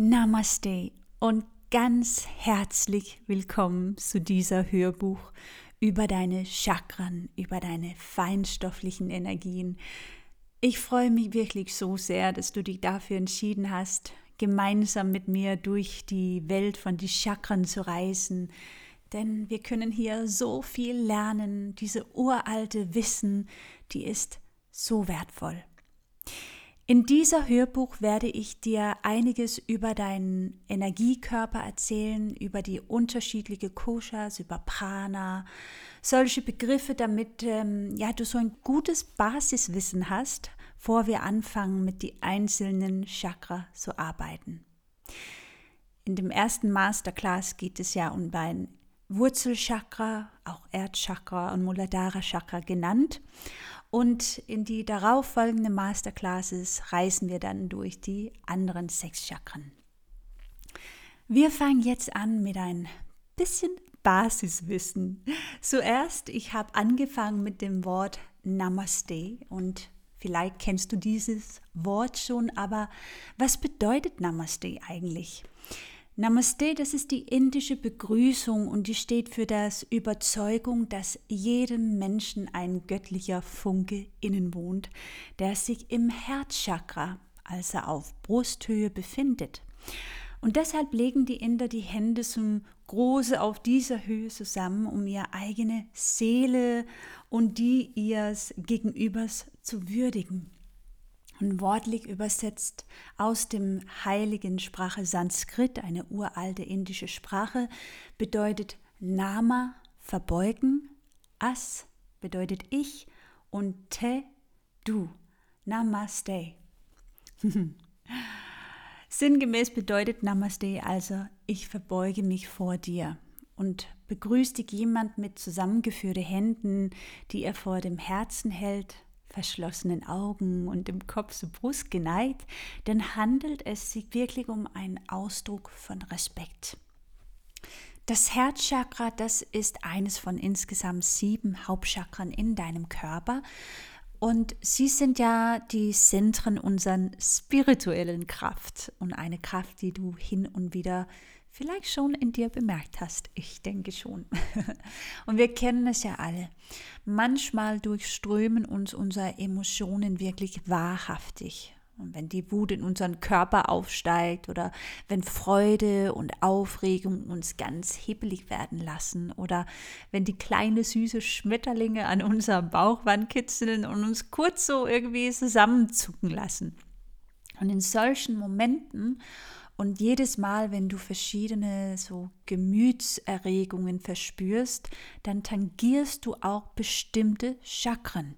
Namaste und ganz herzlich willkommen zu dieser Hörbuch über deine Chakren, über deine feinstofflichen Energien. Ich freue mich wirklich so sehr, dass du dich dafür entschieden hast, gemeinsam mit mir durch die Welt von den Chakren zu reisen. Denn wir können hier so viel lernen. Diese uralte Wissen, die ist so wertvoll. In dieser Hörbuch werde ich dir einiges über deinen Energiekörper erzählen, über die unterschiedlichen Koshas, über Prana, solche Begriffe, damit ähm, ja, du so ein gutes Basiswissen hast, vor wir anfangen, mit den einzelnen Chakra zu arbeiten. In dem ersten Masterclass geht es ja um dein Wurzelchakra, auch Erdchakra und Muladhara Chakra genannt. Und in die darauffolgenden Masterclasses reisen wir dann durch die anderen sechs Chakren. Wir fangen jetzt an mit ein bisschen Basiswissen. Zuerst, ich habe angefangen mit dem Wort Namaste und vielleicht kennst du dieses Wort schon, aber was bedeutet Namaste eigentlich? Namaste, das ist die indische Begrüßung und die steht für das Überzeugung, dass jedem Menschen ein göttlicher Funke innen wohnt, der sich im Herzchakra, also auf Brusthöhe, befindet. Und deshalb legen die Inder die Hände zum Große auf dieser Höhe zusammen, um ihre eigene Seele und die ihres Gegenübers zu würdigen und wortlich übersetzt aus dem heiligen Sprache Sanskrit, eine uralte indische Sprache, bedeutet Nama verbeugen, As bedeutet ich und Te du. Namaste. Sinngemäß bedeutet Namaste also, ich verbeuge mich vor dir und begrüßt dich jemand mit zusammengeführten Händen, die er vor dem Herzen hält verschlossenen Augen und dem Kopf zur Brust geneigt, dann handelt es sich wirklich um einen Ausdruck von Respekt. Das Herzchakra, das ist eines von insgesamt sieben Hauptchakren in deinem Körper. Und sie sind ja die Zentren unserer spirituellen Kraft und eine Kraft, die du hin und wieder vielleicht schon in dir bemerkt hast. Ich denke schon. Und wir kennen es ja alle. Manchmal durchströmen uns unsere Emotionen wirklich wahrhaftig. Und wenn die Wut in unseren Körper aufsteigt oder wenn Freude und Aufregung uns ganz hibbelig werden lassen oder wenn die kleine süße Schmetterlinge an unserem Bauchwand kitzeln und uns kurz so irgendwie zusammenzucken lassen. Und in solchen Momenten und jedes Mal, wenn du verschiedene so Gemütserregungen verspürst, dann tangierst du auch bestimmte Chakren.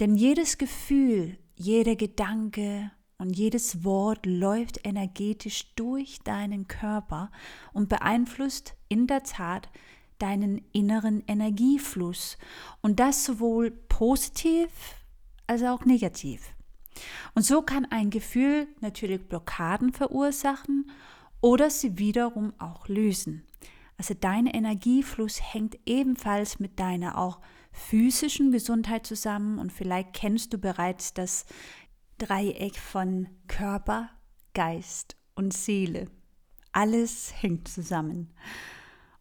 Denn jedes Gefühl, jeder Gedanke und jedes Wort läuft energetisch durch deinen Körper und beeinflusst in der Tat deinen inneren Energiefluss. Und das sowohl positiv als auch negativ. Und so kann ein Gefühl natürlich Blockaden verursachen oder sie wiederum auch lösen. Also dein Energiefluss hängt ebenfalls mit deiner auch physischen Gesundheit zusammen und vielleicht kennst du bereits das Dreieck von Körper, Geist und Seele. Alles hängt zusammen.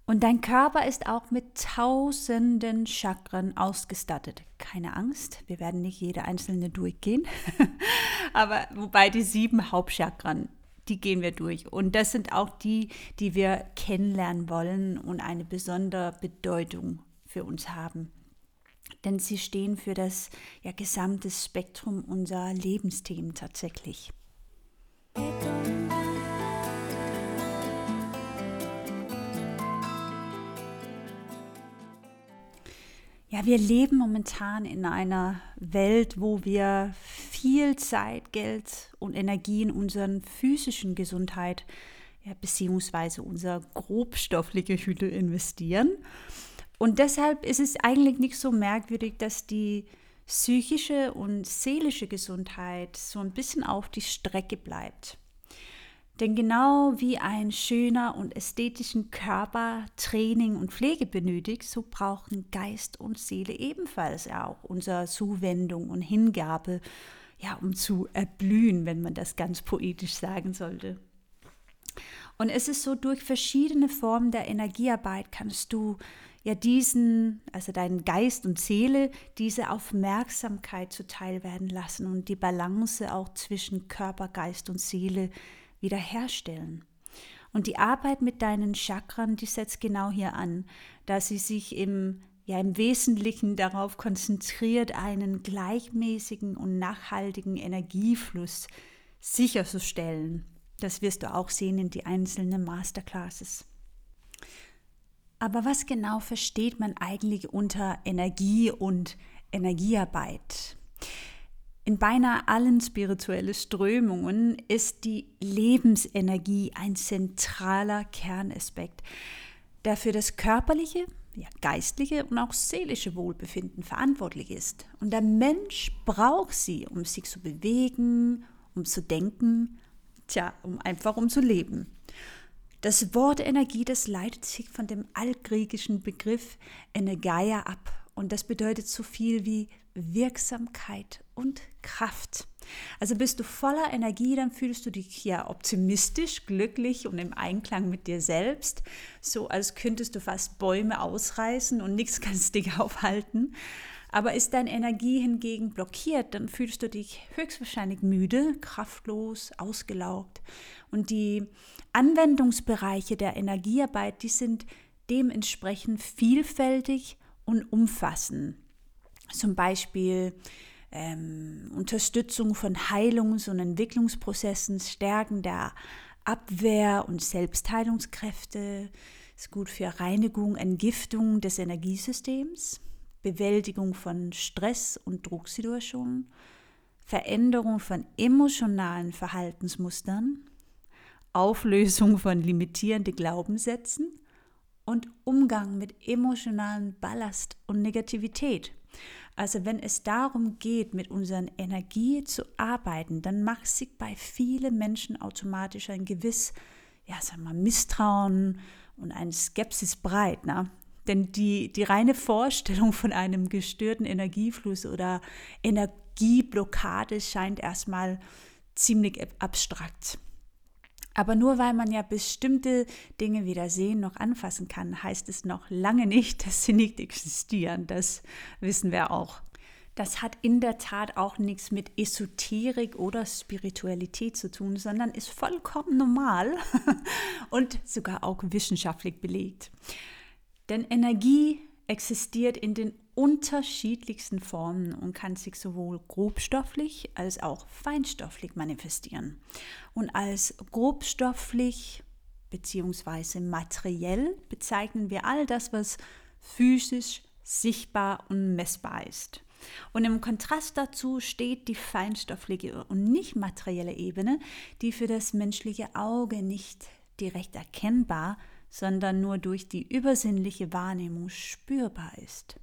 Und dein Körper ist auch mit tausenden Chakren ausgestattet. Keine Angst, wir werden nicht jede einzelne durchgehen. Aber wobei die sieben Hauptchakren, die gehen wir durch. Und das sind auch die, die wir kennenlernen wollen und eine besondere Bedeutung für uns haben. Denn sie stehen für das ja, gesamte Spektrum unserer Lebensthemen tatsächlich. Ja, wir leben momentan in einer Welt, wo wir viel Zeit, Geld und Energie in unseren physischen Gesundheit ja, beziehungsweise unsere grobstoffliche Hülle investieren. Und deshalb ist es eigentlich nicht so merkwürdig, dass die psychische und seelische Gesundheit so ein bisschen auf die Strecke bleibt. Denn genau wie ein schöner und ästhetischen Körper Training und Pflege benötigt, so brauchen Geist und Seele ebenfalls auch unsere Zuwendung und Hingabe, ja, um zu erblühen, wenn man das ganz poetisch sagen sollte. Und es ist so, durch verschiedene Formen der Energiearbeit kannst du ja diesen, also deinen Geist und Seele, diese Aufmerksamkeit zuteil werden lassen und die Balance auch zwischen Körper, Geist und Seele wiederherstellen. Und die Arbeit mit deinen Chakren, die setzt genau hier an, dass sie sich im, ja, im Wesentlichen darauf konzentriert, einen gleichmäßigen und nachhaltigen Energiefluss sicherzustellen. Das wirst du auch sehen in die einzelnen Masterclasses. Aber was genau versteht man eigentlich unter Energie und Energiearbeit? In beinahe allen spirituellen Strömungen ist die Lebensenergie ein zentraler Kernaspekt, der für das körperliche, ja, geistliche und auch seelische Wohlbefinden verantwortlich ist. Und der Mensch braucht sie, um sich zu bewegen, um zu denken Tja, um einfach um zu leben. Das Wort Energie, das leitet sich von dem altgriechischen Begriff Energeia ab und das bedeutet so viel wie Wirksamkeit und Kraft. Also bist du voller Energie, dann fühlst du dich ja optimistisch, glücklich und im Einklang mit dir selbst, so als könntest du fast Bäume ausreißen und nichts kannst dich aufhalten. Aber ist deine Energie hingegen blockiert, dann fühlst du dich höchstwahrscheinlich müde, kraftlos, ausgelaugt. Und die Anwendungsbereiche der Energiearbeit, die sind dementsprechend vielfältig und umfassend. Zum Beispiel ähm, Unterstützung von Heilungs- und Entwicklungsprozessen, Stärken der Abwehr- und Selbstheilungskräfte, ist gut für Reinigung, Entgiftung des Energiesystems. Bewältigung von Stress- und Drucksituationen, Veränderung von emotionalen Verhaltensmustern, Auflösung von limitierenden Glaubenssätzen und Umgang mit emotionalen Ballast und Negativität. Also wenn es darum geht, mit unseren Energie zu arbeiten, dann macht sich bei vielen Menschen automatisch ein gewiss, ja, sagen wir, Misstrauen und eine Skepsis breit. Ne? Denn die, die reine Vorstellung von einem gestörten Energiefluss oder Energieblockade scheint erstmal ziemlich abstrakt. Aber nur weil man ja bestimmte Dinge weder sehen noch anfassen kann, heißt es noch lange nicht, dass sie nicht existieren. Das wissen wir auch. Das hat in der Tat auch nichts mit Esoterik oder Spiritualität zu tun, sondern ist vollkommen normal und sogar auch wissenschaftlich belegt. Denn Energie existiert in den unterschiedlichsten Formen und kann sich sowohl grobstofflich als auch feinstofflich manifestieren. Und als grobstofflich bzw. materiell bezeichnen wir all das, was physisch, sichtbar und messbar ist. Und im Kontrast dazu steht die feinstoffliche und nicht materielle Ebene, die für das menschliche Auge nicht direkt erkennbar, sondern nur durch die übersinnliche Wahrnehmung spürbar ist.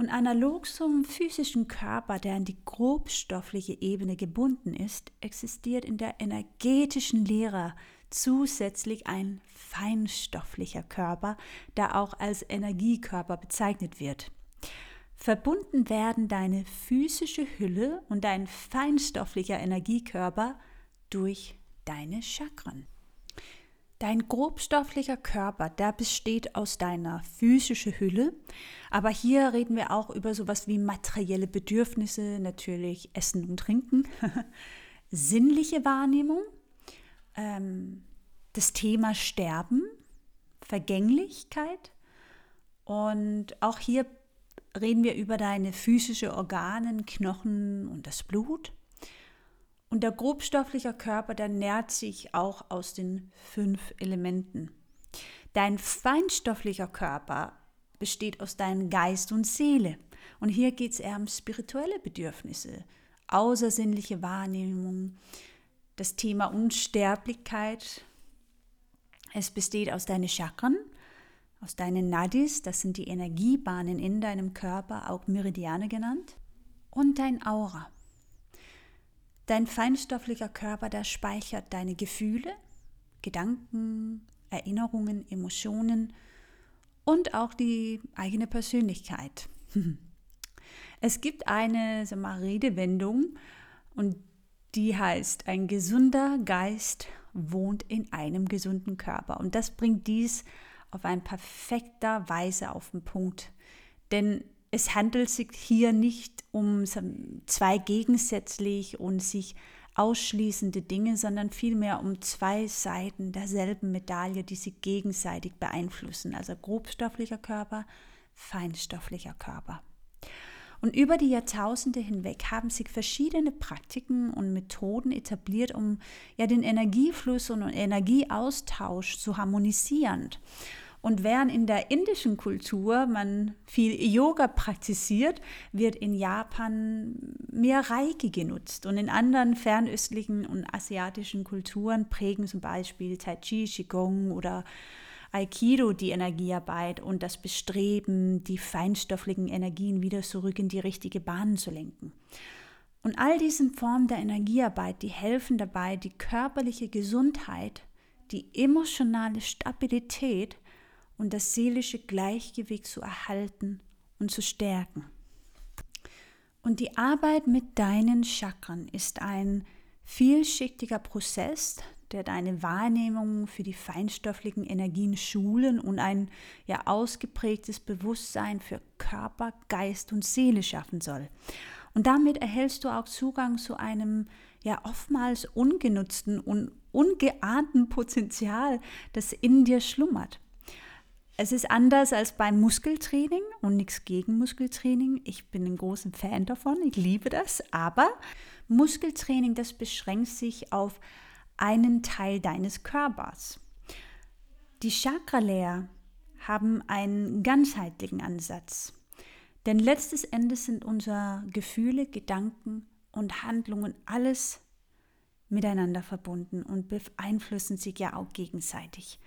Und analog zum physischen Körper, der an die grobstoffliche Ebene gebunden ist, existiert in der energetischen Lehre zusätzlich ein feinstofflicher Körper, der auch als Energiekörper bezeichnet wird. Verbunden werden deine physische Hülle und dein feinstofflicher Energiekörper durch deine Chakren. Dein grobstofflicher Körper, der besteht aus deiner physischen Hülle, aber hier reden wir auch über sowas wie materielle Bedürfnisse, natürlich Essen und Trinken, sinnliche Wahrnehmung, ähm, das Thema Sterben, Vergänglichkeit. Und auch hier reden wir über deine physische Organe, Knochen und das Blut. Und der grobstoffliche Körper, der nährt sich auch aus den fünf Elementen. Dein feinstofflicher Körper besteht aus deinem Geist und Seele. Und hier geht es eher um spirituelle Bedürfnisse, außersinnliche Wahrnehmung, das Thema Unsterblichkeit. Es besteht aus deinen Chakren, aus deinen Nadis, das sind die Energiebahnen in deinem Körper, auch Meridiane genannt, und dein Aura. Dein feinstofflicher Körper, der speichert deine Gefühle, Gedanken, Erinnerungen, Emotionen und auch die eigene Persönlichkeit. Es gibt eine mal, Redewendung und die heißt, ein gesunder Geist wohnt in einem gesunden Körper. Und das bringt dies auf eine perfekter Weise auf den Punkt. Denn es handelt sich hier nicht um zwei gegensätzlich und sich ausschließende Dinge, sondern vielmehr um zwei Seiten derselben Medaille, die sich gegenseitig beeinflussen. Also grobstofflicher Körper, feinstofflicher Körper. Und über die Jahrtausende hinweg haben sich verschiedene Praktiken und Methoden etabliert, um ja den Energiefluss und Energieaustausch zu harmonisieren. Und während in der indischen Kultur man viel Yoga praktiziert, wird in Japan mehr Reiki genutzt. Und in anderen fernöstlichen und asiatischen Kulturen prägen zum Beispiel Tai Chi, Qigong oder Aikido die Energiearbeit und das Bestreben, die feinstofflichen Energien wieder zurück in die richtige Bahn zu lenken. Und all diesen Formen der Energiearbeit, die helfen dabei, die körperliche Gesundheit, die emotionale Stabilität und das seelische Gleichgewicht zu erhalten und zu stärken. Und die Arbeit mit deinen Chakren ist ein vielschichtiger Prozess, der deine Wahrnehmung für die feinstofflichen Energien schulen und ein ja ausgeprägtes Bewusstsein für Körper, Geist und Seele schaffen soll. Und damit erhältst du auch Zugang zu einem ja oftmals ungenutzten und ungeahnten Potenzial, das in dir schlummert. Es ist anders als beim Muskeltraining und nichts gegen Muskeltraining. Ich bin ein großer Fan davon, ich liebe das. Aber Muskeltraining, das beschränkt sich auf einen Teil deines Körpers. Die Chakralehrer haben einen ganzheitlichen Ansatz. Denn letztes Endes sind unsere Gefühle, Gedanken und Handlungen alles miteinander verbunden und beeinflussen sich ja auch gegenseitig.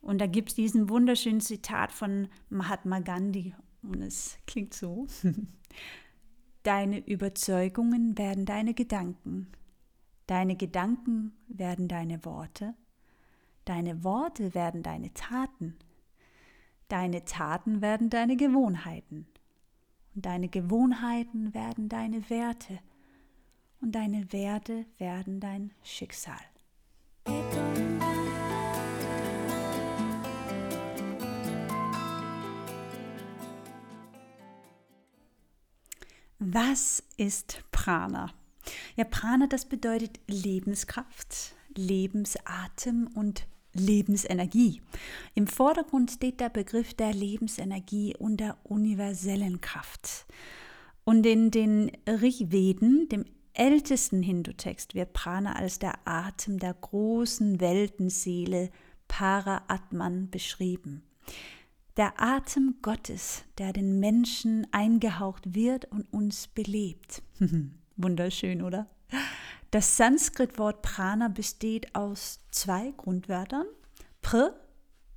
Und da gibt es diesen wunderschönen Zitat von Mahatma Gandhi und es klingt so. Deine Überzeugungen werden deine Gedanken. Deine Gedanken werden deine Worte. Deine Worte werden deine Taten. Deine Taten werden deine Gewohnheiten. Und deine Gewohnheiten werden deine Werte. Und deine Werte werden dein Schicksal. Was ist Prana? Ja, Prana, das bedeutet Lebenskraft, Lebensatem und Lebensenergie. Im Vordergrund steht der Begriff der Lebensenergie und der universellen Kraft. Und in den Rigveden, dem ältesten Hindu-Text, wird Prana als der Atem der großen Weltenseele Para-Atman beschrieben der Atem Gottes, der den Menschen eingehaucht wird und uns belebt. Wunderschön, oder? Das Sanskrit-Wort Prana besteht aus zwei Grundwörtern. Pr,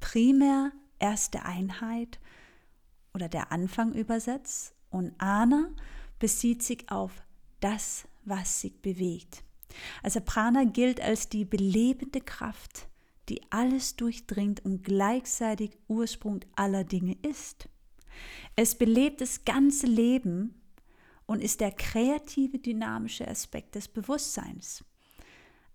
primär erste Einheit oder der Anfang übersetzt. Und Ana bezieht sich auf das, was sich bewegt. Also Prana gilt als die belebende Kraft, die alles durchdringt und gleichzeitig Ursprung aller Dinge ist. Es belebt das ganze Leben und ist der kreative, dynamische Aspekt des Bewusstseins.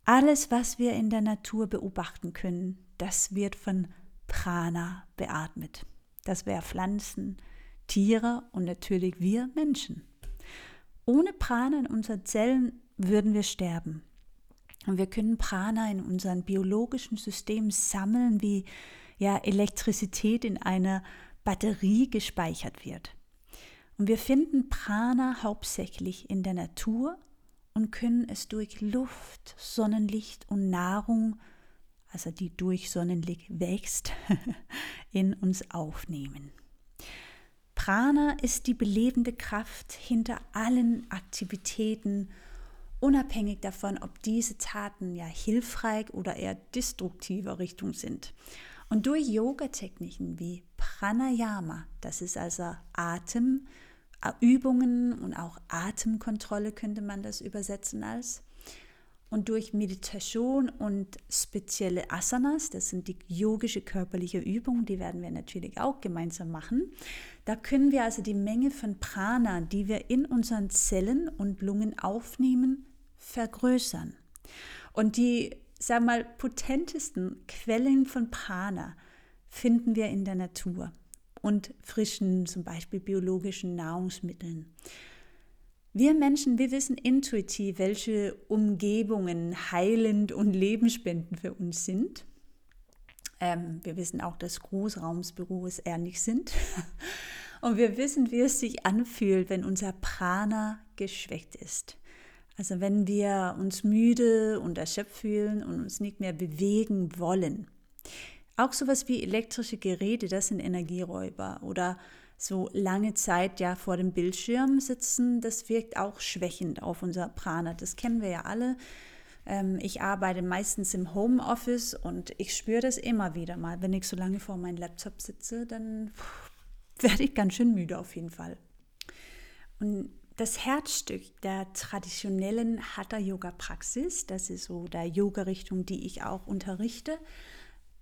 Alles, was wir in der Natur beobachten können, das wird von Prana beatmet. Das wäre Pflanzen, Tiere und natürlich wir Menschen. Ohne Prana in unseren Zellen würden wir sterben. Und wir können Prana in unserem biologischen System sammeln, wie ja Elektrizität in einer Batterie gespeichert wird. Und wir finden Prana hauptsächlich in der Natur und können es durch Luft, Sonnenlicht und Nahrung, also die durch Sonnenlicht wächst, in uns aufnehmen. Prana ist die belebende Kraft hinter allen Aktivitäten unabhängig davon, ob diese Taten ja hilfreich oder eher destruktiver Richtung sind. Und durch Yoga-Techniken wie Pranayama, das ist also Atemübungen und auch Atemkontrolle könnte man das übersetzen als, und durch Meditation und spezielle Asanas, das sind die yogische körperliche Übungen, die werden wir natürlich auch gemeinsam machen. Da können wir also die Menge von Prana, die wir in unseren Zellen und Lungen aufnehmen, vergrößern. Und die sag mal, potentesten Quellen von Prana finden wir in der Natur und frischen, zum Beispiel biologischen Nahrungsmitteln. Wir Menschen, wir wissen intuitiv, welche Umgebungen heilend und lebensspendend für uns sind. Ähm, wir wissen auch, dass Großraumsbüros nicht sind. Und wir wissen, wie es sich anfühlt, wenn unser Prana geschwächt ist. Also wenn wir uns müde und erschöpft fühlen und uns nicht mehr bewegen wollen. Auch sowas wie elektrische Geräte, das sind Energieräuber. Oder so lange Zeit ja vor dem Bildschirm sitzen, das wirkt auch schwächend auf unser Prana. Das kennen wir ja alle. Ähm, ich arbeite meistens im Homeoffice und ich spüre das immer wieder mal. Wenn ich so lange vor meinem Laptop sitze, dann werde ich ganz schön müde auf jeden Fall. Und das Herzstück der traditionellen Hatha-Yoga-Praxis, das ist so der Yoga-Richtung, die ich auch unterrichte,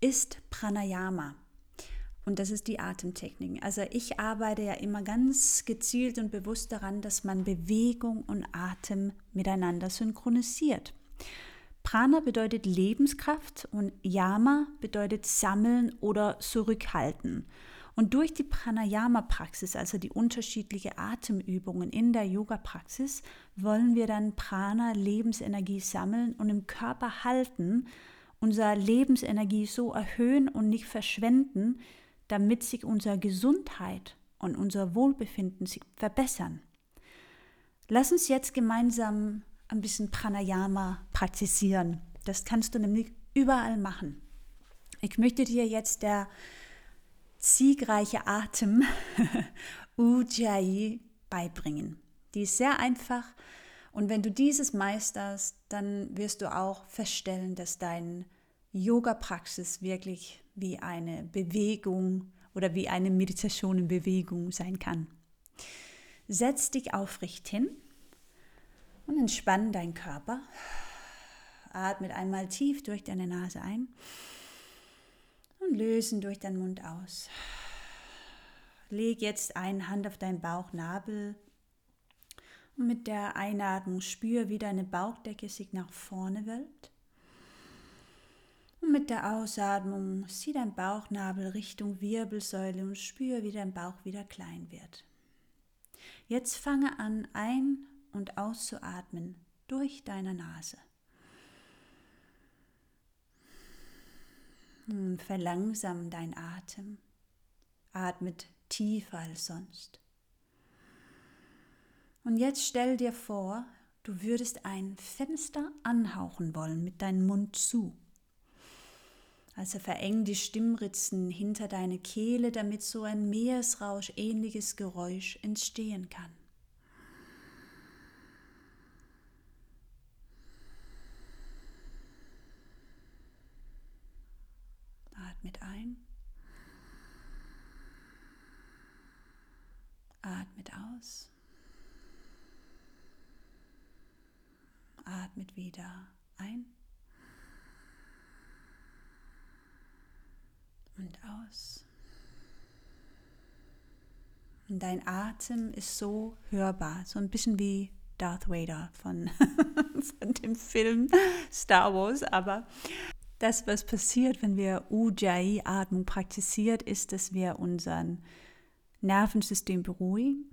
ist Pranayama. Und das ist die Atemtechnik. Also ich arbeite ja immer ganz gezielt und bewusst daran, dass man Bewegung und Atem miteinander synchronisiert. Prana bedeutet Lebenskraft und Yama bedeutet sammeln oder zurückhalten. Und durch die Pranayama-Praxis, also die unterschiedlichen Atemübungen in der Yoga-Praxis, wollen wir dann Prana, Lebensenergie sammeln und im Körper halten, unsere Lebensenergie so erhöhen und nicht verschwenden, damit sich unsere Gesundheit und unser Wohlbefinden verbessern. Lass uns jetzt gemeinsam ein bisschen Pranayama praktizieren. Das kannst du nämlich überall machen. Ich möchte dir jetzt der siegreiche Atem Ujjayi beibringen. Die ist sehr einfach und wenn du dieses meisterst, dann wirst du auch feststellen, dass deine Yoga-Praxis wirklich wie eine Bewegung oder wie eine Meditation in Bewegung sein kann. Setz dich aufrecht hin und entspann deinen Körper. Atme einmal tief durch deine Nase ein lösen durch deinen Mund aus. Leg jetzt eine Hand auf deinen Bauchnabel und mit der Einatmung spür, wie deine Bauchdecke sich nach vorne wölbt. Und mit der Ausatmung zieh dein Bauchnabel Richtung Wirbelsäule und spür, wie dein Bauch wieder klein wird. Jetzt fange an, ein- und auszuatmen durch deine Nase. Und verlangsam dein Atem. Atmet tiefer als sonst. Und jetzt stell dir vor, du würdest ein Fenster anhauchen wollen mit deinem Mund zu. Also vereng die Stimmritzen hinter deine Kehle, damit so ein Meeresrausch ähnliches Geräusch entstehen kann. Atmet ein. Atmet aus. Atmet wieder ein. und aus. Und dein Atem ist so hörbar, so ein bisschen wie Darth Vader von, von dem Film Star Wars. Aber das, was passiert, wenn wir Ujjayi-Atmung praktiziert, ist, dass wir unser Nervensystem beruhigen.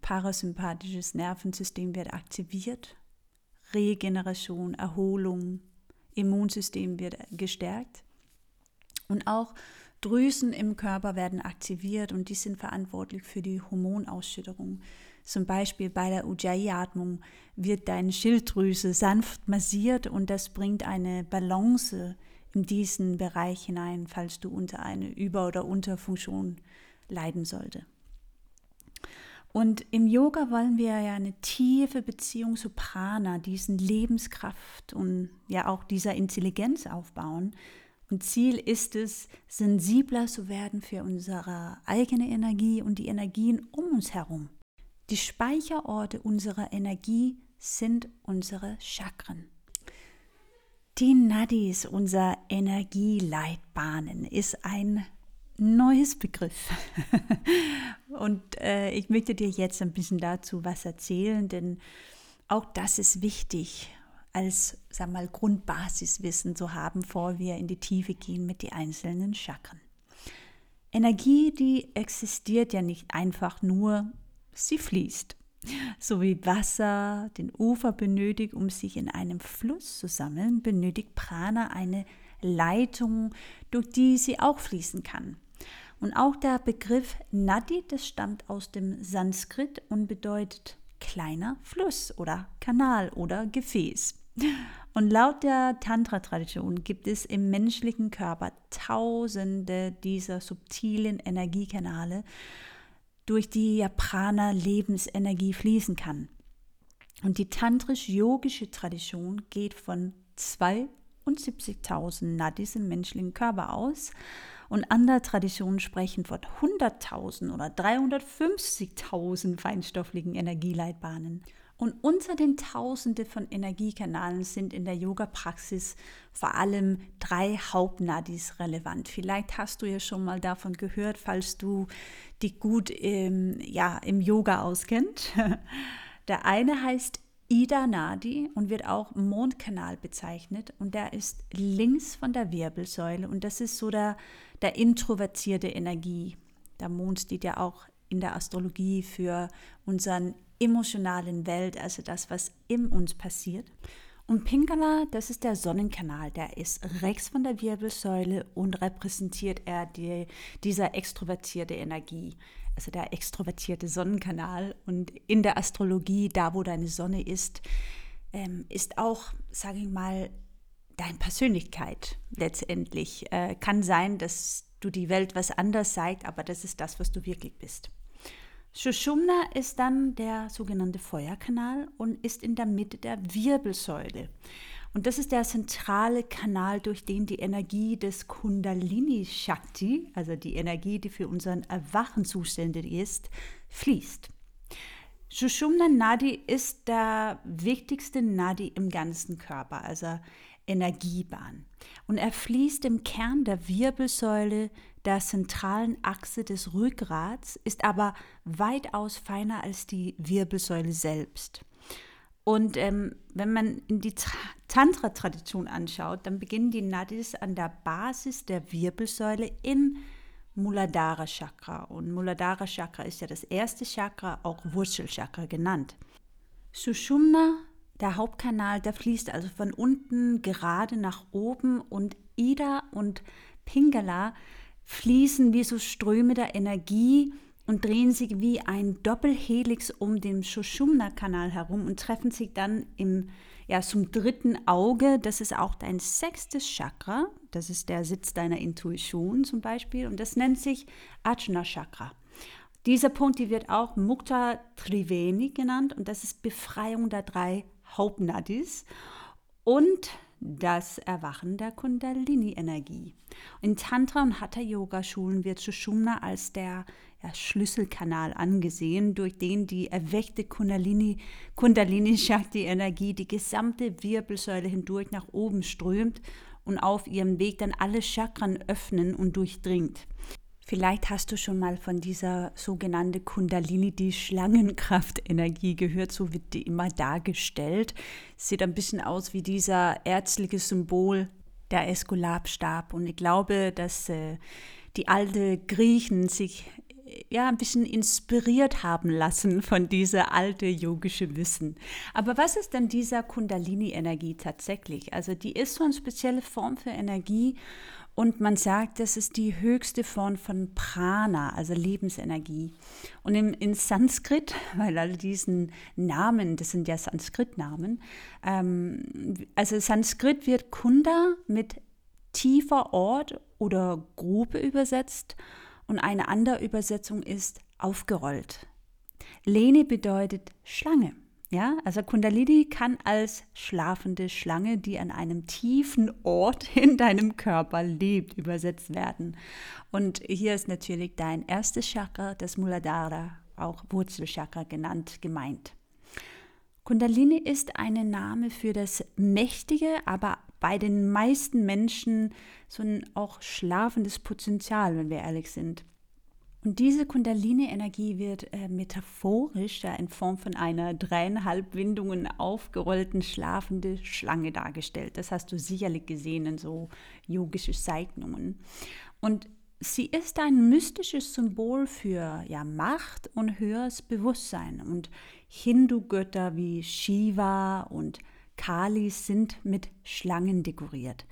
Parasympathisches Nervensystem wird aktiviert. Regeneration, Erholung, Immunsystem wird gestärkt. Und auch Drüsen im Körper werden aktiviert und die sind verantwortlich für die Hormonausschütterung. Zum Beispiel bei der Ujjayi-Atmung wird deine Schilddrüse sanft massiert und das bringt eine Balance in diesen Bereich hinein, falls du unter eine Über- oder Unterfunktion leiden sollte. Und im Yoga wollen wir ja eine tiefe Beziehung zu Prana, diesen Lebenskraft und ja auch dieser Intelligenz aufbauen, und Ziel ist es, sensibler zu werden für unsere eigene Energie und die Energien um uns herum. Die Speicherorte unserer Energie sind unsere Chakren. Die Nadis, unser Energieleitbahnen, ist ein neues Begriff. und äh, ich möchte dir jetzt ein bisschen dazu was erzählen, denn auch das ist wichtig, als sag mal, Grundbasiswissen zu haben, bevor wir in die Tiefe gehen mit den einzelnen Chakren. Energie, die existiert ja nicht einfach nur, sie fließt. So wie Wasser den Ufer benötigt, um sich in einem Fluss zu sammeln, benötigt Prana eine Leitung, durch die sie auch fließen kann. Und auch der Begriff Nadi, das stammt aus dem Sanskrit und bedeutet kleiner Fluss oder Kanal oder Gefäß. Und laut der Tantra-Tradition gibt es im menschlichen Körper tausende dieser subtilen Energiekanäle, durch die ja Lebensenergie fließen kann. Und die tantrisch-yogische Tradition geht von 72.000 Nadis im menschlichen Körper aus und andere Traditionen sprechen von 100.000 oder 350.000 feinstofflichen Energieleitbahnen. Und unter den Tausende von Energiekanalen sind in der Yoga-Praxis vor allem drei Hauptnadis relevant. Vielleicht hast du ja schon mal davon gehört, falls du dich gut im, ja, im Yoga auskennt. Der eine heißt Ida Nadi und wird auch Mondkanal bezeichnet und der ist links von der Wirbelsäule und das ist so der, der introvertierte Energie. Der Mond steht ja auch in der Astrologie für unseren emotionalen Welt, also das, was in uns passiert. Und Pingala, das ist der Sonnenkanal, der ist rechts von der Wirbelsäule und repräsentiert er die, dieser extrovertierte Energie, also der extrovertierte Sonnenkanal. Und in der Astrologie, da wo deine Sonne ist, ähm, ist auch, sage ich mal, deine Persönlichkeit letztendlich. Äh, kann sein, dass du die Welt was anders zeigt, aber das ist das, was du wirklich bist. Shushumna ist dann der sogenannte Feuerkanal und ist in der Mitte der Wirbelsäule. Und das ist der zentrale Kanal, durch den die Energie des Kundalini Shakti, also die Energie, die für unseren Erwachen zuständig ist, fließt. Shushumna Nadi ist der wichtigste Nadi im ganzen Körper, also Energiebahn. Und er fließt im Kern der Wirbelsäule der zentralen Achse des Rückgrats, ist aber weitaus feiner als die Wirbelsäule selbst. Und ähm, wenn man in die Tantra-Tradition anschaut, dann beginnen die Nadis an der Basis der Wirbelsäule in Muladhara Chakra. Und Muladhara Chakra ist ja das erste Chakra, auch Wurzelchakra genannt. Sushumna, der Hauptkanal, der fließt also von unten gerade nach oben und Ida und Pingala fließen wie so Ströme der Energie und drehen sich wie ein Doppelhelix um den Shushumna-Kanal herum und treffen sich dann im, ja, zum dritten Auge. Das ist auch dein sechstes Chakra. Das ist der Sitz deiner Intuition zum Beispiel. Und das nennt sich Ajna Chakra. Dieser Punkt die wird auch Mukta Triveni genannt und das ist Befreiung der drei Hauptnadis. Und das Erwachen der Kundalini-Energie. In Tantra- und Hatha-Yoga-Schulen wird Sushumna als der ja, Schlüsselkanal angesehen, durch den die erweckte Kundalini, Kundalini-Shakti-Energie die gesamte Wirbelsäule hindurch nach oben strömt und auf ihrem Weg dann alle Chakren öffnen und durchdringt. Vielleicht hast du schon mal von dieser sogenannten Kundalini, die Schlangenkraftenergie gehört, so wird die immer dargestellt. Sieht ein bisschen aus wie dieser ärztliche Symbol, der Eskulapstab. Und ich glaube, dass äh, die alten Griechen sich äh, ja ein bisschen inspiriert haben lassen von dieser alte yogische Wissen. Aber was ist denn dieser Kundalini-Energie tatsächlich? Also die ist so eine spezielle Form für Energie und man sagt, das ist die höchste Form von Prana, also Lebensenergie. Und im, in Sanskrit, weil all diesen Namen, das sind ja Sanskrit-Namen, ähm, also Sanskrit wird Kunda mit tiefer Ort oder Grube übersetzt und eine andere Übersetzung ist aufgerollt. Lene bedeutet Schlange. Ja, also Kundalini kann als schlafende Schlange, die an einem tiefen Ort in deinem Körper lebt, übersetzt werden. Und hier ist natürlich dein erstes Chakra, das Muladhara, auch Wurzelchakra genannt, gemeint. Kundalini ist ein Name für das mächtige, aber bei den meisten Menschen so ein auch schlafendes Potenzial, wenn wir ehrlich sind. Und diese Kundalini-Energie wird äh, metaphorisch ja, in Form von einer dreieinhalb Windungen aufgerollten schlafende Schlange dargestellt. Das hast du sicherlich gesehen in so yogischen Zeichnungen. Und sie ist ein mystisches Symbol für ja, Macht und höheres Bewusstsein. Und Hindu-Götter wie Shiva und Kali sind mit Schlangen dekoriert.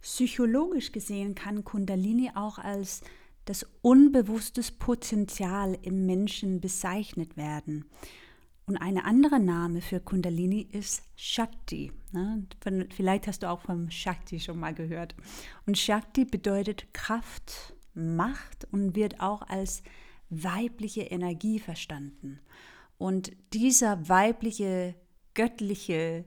Psychologisch gesehen kann Kundalini auch als das unbewusstes Potenzial im Menschen bezeichnet werden. Und ein anderer Name für Kundalini ist Shakti. Ne? Vielleicht hast du auch vom Shakti schon mal gehört. Und Shakti bedeutet Kraft, Macht und wird auch als weibliche Energie verstanden. Und dieser weibliche, göttliche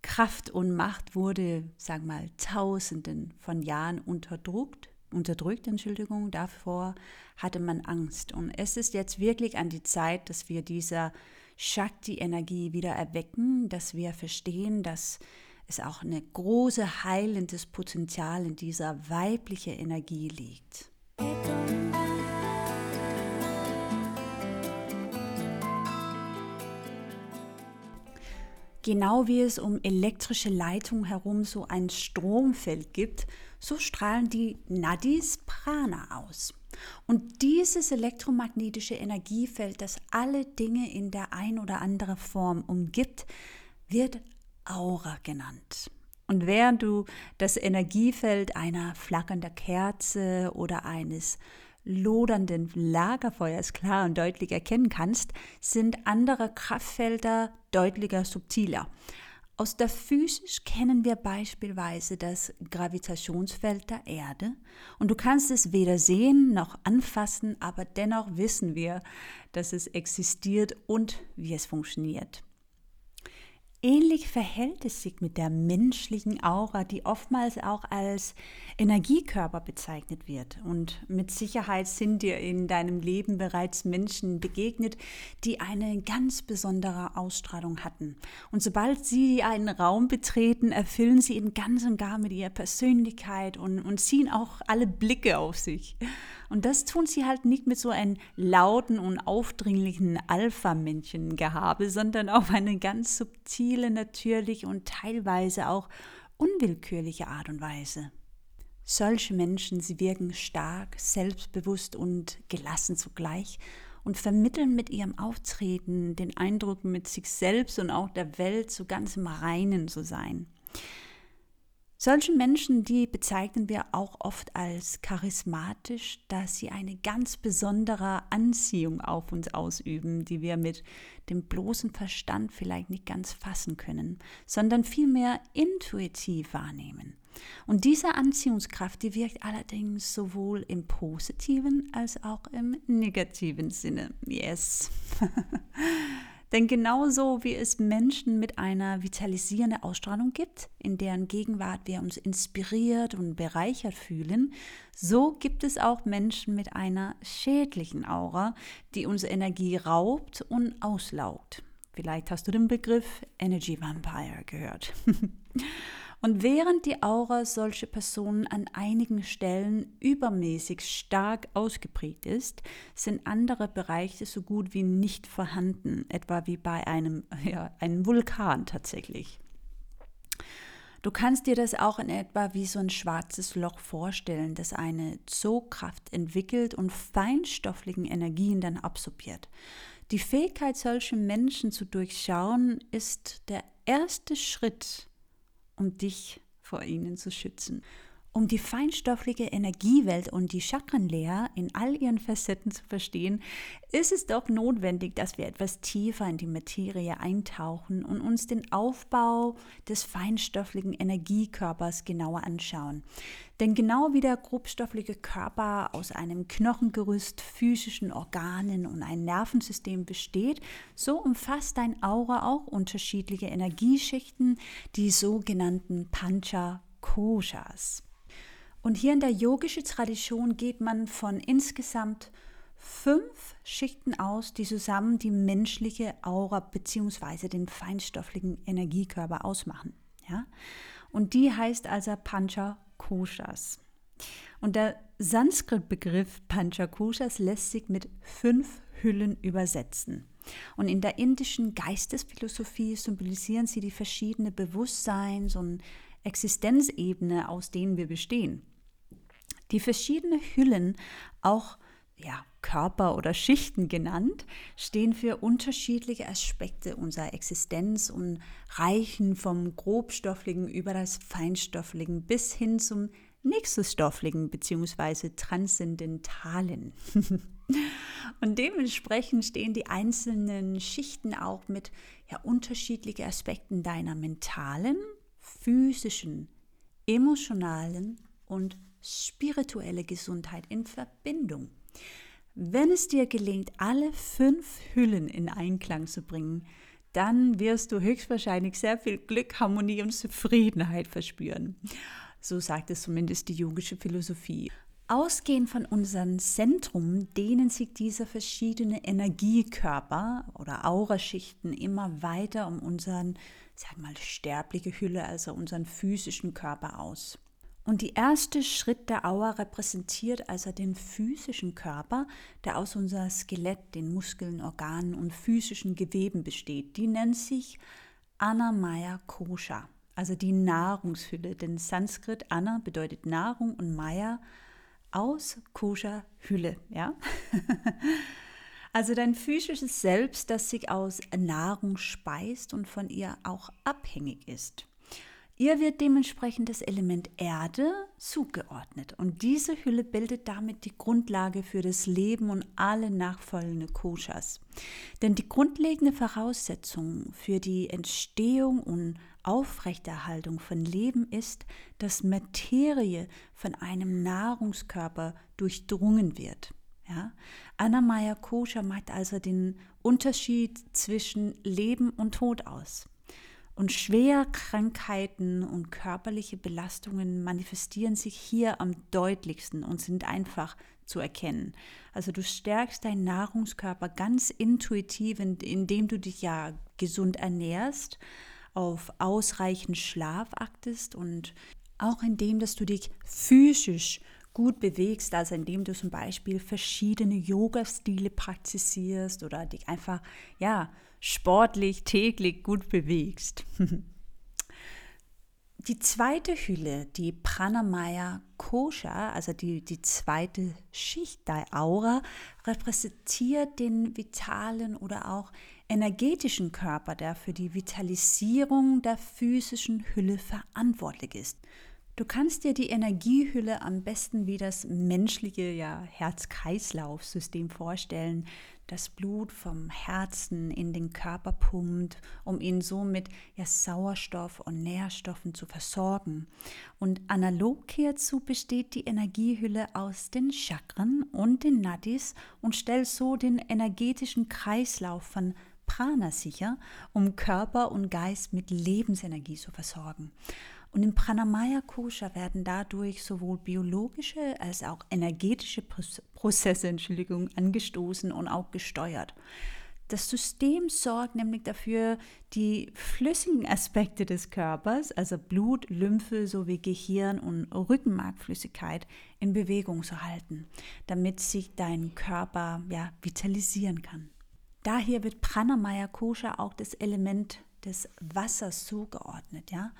Kraft und Macht wurde, sag mal, tausenden von Jahren unterdrückt unterdrückt, Entschuldigung, davor hatte man Angst. Und es ist jetzt wirklich an die Zeit, dass wir dieser Shakti-Energie wieder erwecken, dass wir verstehen, dass es auch eine große heilendes Potenzial in dieser weiblichen Energie liegt. Genau wie es um elektrische Leitungen herum so ein Stromfeld gibt, so strahlen die Nadis Prana aus. Und dieses elektromagnetische Energiefeld, das alle Dinge in der ein oder anderen Form umgibt, wird Aura genannt. Und während du das Energiefeld einer flackernden Kerze oder eines lodernden Lagerfeuers klar und deutlich erkennen kannst, sind andere Kraftfelder deutlicher subtiler. Aus der Physik kennen wir beispielsweise das Gravitationsfeld der Erde und du kannst es weder sehen noch anfassen, aber dennoch wissen wir, dass es existiert und wie es funktioniert. Ähnlich verhält es sich mit der menschlichen Aura, die oftmals auch als Energiekörper bezeichnet wird. Und mit Sicherheit sind dir in deinem Leben bereits Menschen begegnet, die eine ganz besondere Ausstrahlung hatten. Und sobald sie einen Raum betreten, erfüllen sie ihn ganz und gar mit ihrer Persönlichkeit und, und ziehen auch alle Blicke auf sich. Und das tun sie halt nicht mit so einem lauten und aufdringlichen Alpha-Männchen-Gehabe, sondern auf eine ganz subtile, natürliche und teilweise auch unwillkürliche Art und Weise. Solche Menschen, sie wirken stark, selbstbewusst und gelassen zugleich und vermitteln mit ihrem Auftreten den Eindruck, mit sich selbst und auch der Welt so ganz im Reinen zu sein. Solche Menschen, die bezeichnen wir auch oft als charismatisch, da sie eine ganz besondere Anziehung auf uns ausüben, die wir mit dem bloßen Verstand vielleicht nicht ganz fassen können, sondern vielmehr intuitiv wahrnehmen. Und diese Anziehungskraft, die wirkt allerdings sowohl im positiven als auch im negativen Sinne. Yes. Denn genauso wie es Menschen mit einer vitalisierenden Ausstrahlung gibt, in deren Gegenwart wir uns inspiriert und bereichert fühlen, so gibt es auch Menschen mit einer schädlichen Aura, die unsere Energie raubt und auslaugt. Vielleicht hast du den Begriff Energy Vampire gehört. Und während die Aura solcher Personen an einigen Stellen übermäßig stark ausgeprägt ist, sind andere Bereiche so gut wie nicht vorhanden, etwa wie bei einem, ja, einem Vulkan tatsächlich. Du kannst dir das auch in etwa wie so ein schwarzes Loch vorstellen, das eine Zugkraft entwickelt und feinstofflichen Energien dann absorbiert. Die Fähigkeit, solche Menschen zu durchschauen, ist der erste Schritt um dich vor ihnen zu schützen. Um die feinstoffliche Energiewelt und die Chakrenlehre in all ihren Facetten zu verstehen, ist es doch notwendig, dass wir etwas tiefer in die Materie eintauchen und uns den Aufbau des feinstofflichen Energiekörpers genauer anschauen. Denn genau wie der grobstoffliche Körper aus einem Knochengerüst, physischen Organen und einem Nervensystem besteht, so umfasst dein Aura auch unterschiedliche Energieschichten, die sogenannten Pancha Koshas. Und hier in der yogischen Tradition geht man von insgesamt fünf Schichten aus, die zusammen die menschliche Aura bzw. den feinstofflichen Energiekörper ausmachen. Ja? Und die heißt also Pancha Koshas. Und der Sanskrit-Begriff Panchakoshas lässt sich mit fünf Hüllen übersetzen. Und in der indischen Geistesphilosophie symbolisieren sie die verschiedenen Bewusstseins- und Existenzebene, aus denen wir bestehen. Die verschiedenen Hüllen, auch ja, Körper oder Schichten genannt, stehen für unterschiedliche Aspekte unserer Existenz und reichen vom grobstofflichen über das feinstofflichen bis hin zum nächstofflichen bzw. transzendentalen. und dementsprechend stehen die einzelnen Schichten auch mit ja, unterschiedlichen Aspekten deiner mentalen, physischen, emotionalen und spirituelle Gesundheit in Verbindung. Wenn es dir gelingt, alle fünf Hüllen in Einklang zu bringen, dann wirst du höchstwahrscheinlich sehr viel Glück, Harmonie und Zufriedenheit verspüren. So sagt es zumindest die yogische Philosophie. Ausgehend von unserem Zentrum dehnen sich diese verschiedenen Energiekörper oder Auraschichten immer weiter um unseren, sag mal, sterbliche Hülle, also unseren physischen Körper aus. Und der erste Schritt der Aura repräsentiert also den physischen Körper, der aus unser Skelett, den Muskeln, Organen und physischen Geweben besteht. Die nennt sich Anamaya Kosha, also die Nahrungshülle. Denn Sanskrit Anna bedeutet Nahrung und Maya aus Kosha Hülle, ja? also dein physisches Selbst, das sich aus Nahrung speist und von ihr auch abhängig ist. Ihr wird dementsprechend das Element Erde zugeordnet und diese Hülle bildet damit die Grundlage für das Leben und alle nachfolgenden Koshas. Denn die grundlegende Voraussetzung für die Entstehung und Aufrechterhaltung von Leben ist, dass Materie von einem Nahrungskörper durchdrungen wird. Ja? Anna Kosha macht also den Unterschied zwischen Leben und Tod aus. Und Schwerkrankheiten und körperliche Belastungen manifestieren sich hier am deutlichsten und sind einfach zu erkennen. Also du stärkst deinen Nahrungskörper ganz intuitiv, indem du dich ja gesund ernährst, auf ausreichend Schlaf achtest und auch indem, dass du dich physisch gut bewegst, also indem du zum Beispiel verschiedene Yoga-Stile praktizierst oder dich einfach, ja, sportlich täglich gut bewegst. Die zweite Hülle, die Pranamaya Kosha, also die, die zweite Schicht der Aura, repräsentiert den vitalen oder auch energetischen Körper, der für die Vitalisierung der physischen Hülle verantwortlich ist. Du kannst dir die Energiehülle am besten wie das menschliche ja, Herz-Kreislauf-System vorstellen, das Blut vom Herzen in den Körper pumpt, um ihn somit ja, Sauerstoff und Nährstoffen zu versorgen. Und analog hierzu besteht die Energiehülle aus den Chakren und den Nadis und stellt so den energetischen Kreislauf von Prana sicher, um Körper und Geist mit Lebensenergie zu versorgen. Und im Pranamaya Kosha werden dadurch sowohl biologische als auch energetische Prozesse Entschuldigung, angestoßen und auch gesteuert. Das System sorgt nämlich dafür, die flüssigen Aspekte des Körpers, also Blut, Lymphe sowie Gehirn und Rückenmarkflüssigkeit, in Bewegung zu halten, damit sich dein Körper ja, vitalisieren kann. Daher wird Pranamaya Kosha auch das Element des Wassers zugeordnet. Ja?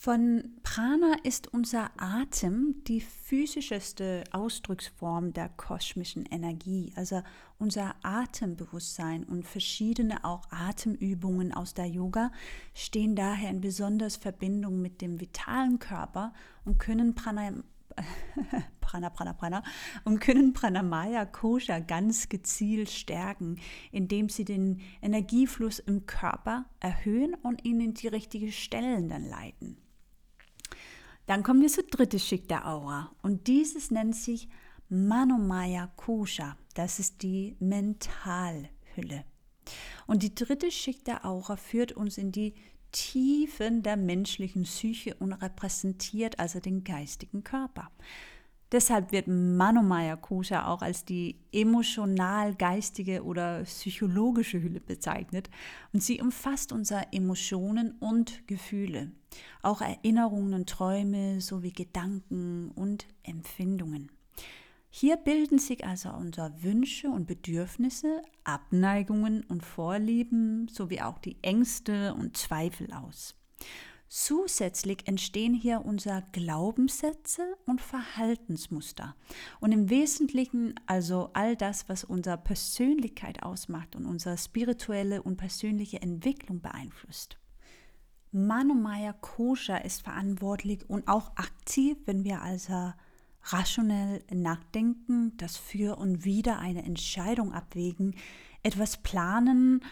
Von Prana ist unser Atem die physischeste Ausdrucksform der kosmischen Energie, also unser Atembewusstsein und verschiedene auch Atemübungen aus der Yoga stehen daher in besonders Verbindung mit dem vitalen Körper und können Prana, Prana, Prana, Prana und können Pranamaya Kosha ganz gezielt stärken, indem sie den Energiefluss im Körper erhöhen und ihn in die richtigen Stellen dann leiten. Dann kommen wir zur dritten Schicht der Aura und dieses nennt sich Manomaya Kosha. Das ist die Mentalhülle. Und die dritte Schicht der Aura führt uns in die Tiefen der menschlichen Psyche und repräsentiert also den geistigen Körper. Deshalb wird Manomaya Kosha auch als die emotional-geistige oder psychologische Hülle bezeichnet und sie umfasst unsere Emotionen und Gefühle, auch Erinnerungen und Träume sowie Gedanken und Empfindungen. Hier bilden sich also unsere Wünsche und Bedürfnisse, Abneigungen und Vorlieben sowie auch die Ängste und Zweifel aus. Zusätzlich entstehen hier unsere Glaubenssätze und Verhaltensmuster. Und im Wesentlichen also all das, was unsere Persönlichkeit ausmacht und unsere spirituelle und persönliche Entwicklung beeinflusst. Manomaya Kosha ist verantwortlich und auch aktiv, wenn wir also rationell nachdenken, das für und wieder eine Entscheidung abwägen, etwas planen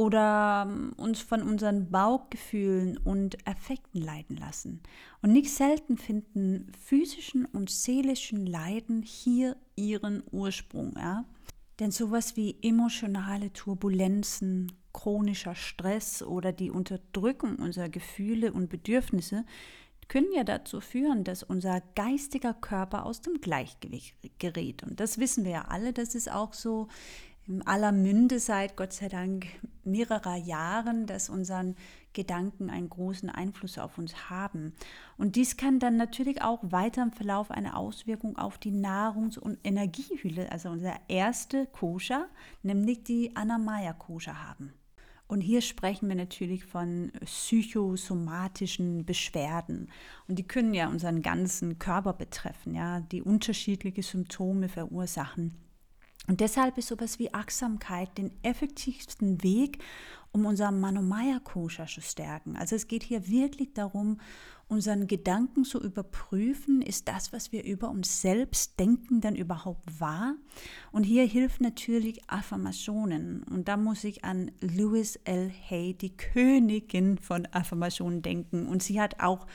oder ähm, uns von unseren Bauchgefühlen und Affekten leiten lassen. Und nicht selten finden physischen und seelischen Leiden hier ihren Ursprung. Ja? Denn sowas wie emotionale Turbulenzen, chronischer Stress oder die Unterdrückung unserer Gefühle und Bedürfnisse können ja dazu führen, dass unser geistiger Körper aus dem Gleichgewicht gerät. Und das wissen wir ja alle, das ist auch so in aller Münde seit Gott sei Dank mehrerer Jahren, dass unseren Gedanken einen großen Einfluss auf uns haben. Und dies kann dann natürlich auch weiter im Verlauf eine Auswirkung auf die Nahrungs- und Energiehülle, also unser erste Koscher, nämlich die Anamaya Koscher haben. Und hier sprechen wir natürlich von psychosomatischen Beschwerden. Und die können ja unseren ganzen Körper betreffen, ja, die unterschiedliche Symptome verursachen. Und deshalb ist sowas wie Achtsamkeit den effektivsten Weg, um unser Manomaya Kosha zu stärken. Also es geht hier wirklich darum, unseren Gedanken zu überprüfen, ist das, was wir über uns selbst denken, denn überhaupt wahr? Und hier hilft natürlich Affirmationen. Und da muss ich an Louis L. Hay, die Königin von Affirmationen, denken. Und sie hat auch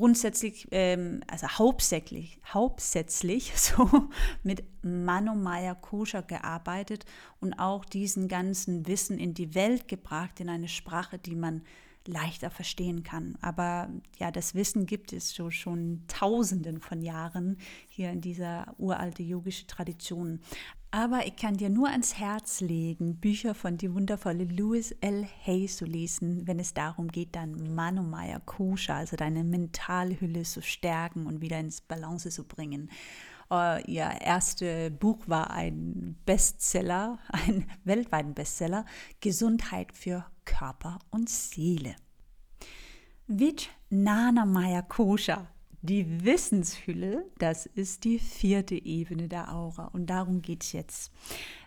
grundsätzlich, ähm, also hauptsächlich, hauptsächlich so mit Manomaya Koscher gearbeitet und auch diesen ganzen Wissen in die Welt gebracht, in eine Sprache, die man leichter verstehen kann. Aber ja, das Wissen gibt es so schon Tausenden von Jahren hier in dieser uralte yogische Tradition. Aber ich kann dir nur ans Herz legen, Bücher von die wundervolle Louis L. Hay zu lesen, wenn es darum geht, dann Manomaya Kosha, also deine Mentalhülle zu stärken und wieder ins Balance zu bringen. Ihr erstes Buch war ein Bestseller, ein weltweiten Bestseller, Gesundheit für Körper und Seele. Vijnana Maya Kosha die Wissenshülle, das ist die vierte Ebene der Aura und darum geht es jetzt.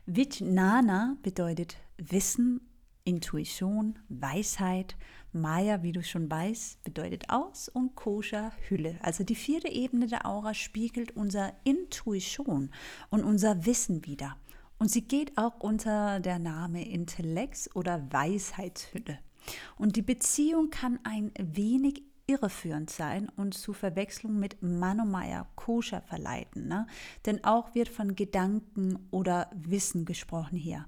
Vijnana bedeutet Wissen, Intuition, Weisheit. Maya, wie du schon weißt, bedeutet aus und Kosha Hülle. Also die vierte Ebene der Aura spiegelt unsere Intuition und unser Wissen wider. Und sie geht auch unter der Name Intellekts- oder Weisheitshülle. Und die Beziehung kann ein wenig irreführend sein und zu Verwechslung mit Manomaya Kosha verleiten. Ne? Denn auch wird von Gedanken oder Wissen gesprochen hier.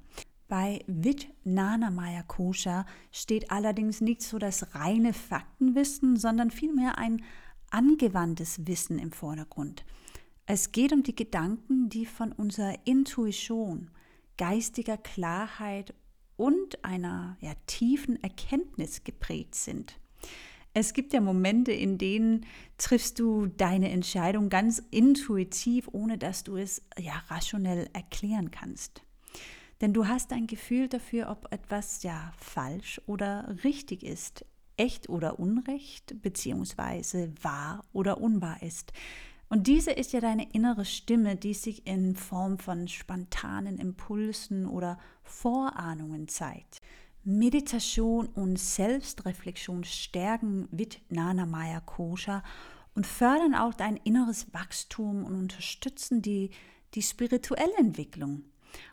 Bei Vijnanamaya Kosha steht allerdings nicht so das reine Faktenwissen, sondern vielmehr ein angewandtes Wissen im Vordergrund. Es geht um die Gedanken, die von unserer Intuition, geistiger Klarheit und einer ja, tiefen Erkenntnis geprägt sind. Es gibt ja Momente, in denen triffst du deine Entscheidung ganz intuitiv, ohne dass du es ja rationell erklären kannst. Denn du hast ein Gefühl dafür, ob etwas ja falsch oder richtig ist, echt oder unrecht, beziehungsweise wahr oder unwahr ist. Und diese ist ja deine innere Stimme, die sich in Form von spontanen Impulsen oder Vorahnungen zeigt. Meditation und Selbstreflexion stärken Maya Kosha und fördern auch dein inneres Wachstum und unterstützen die, die spirituelle Entwicklung.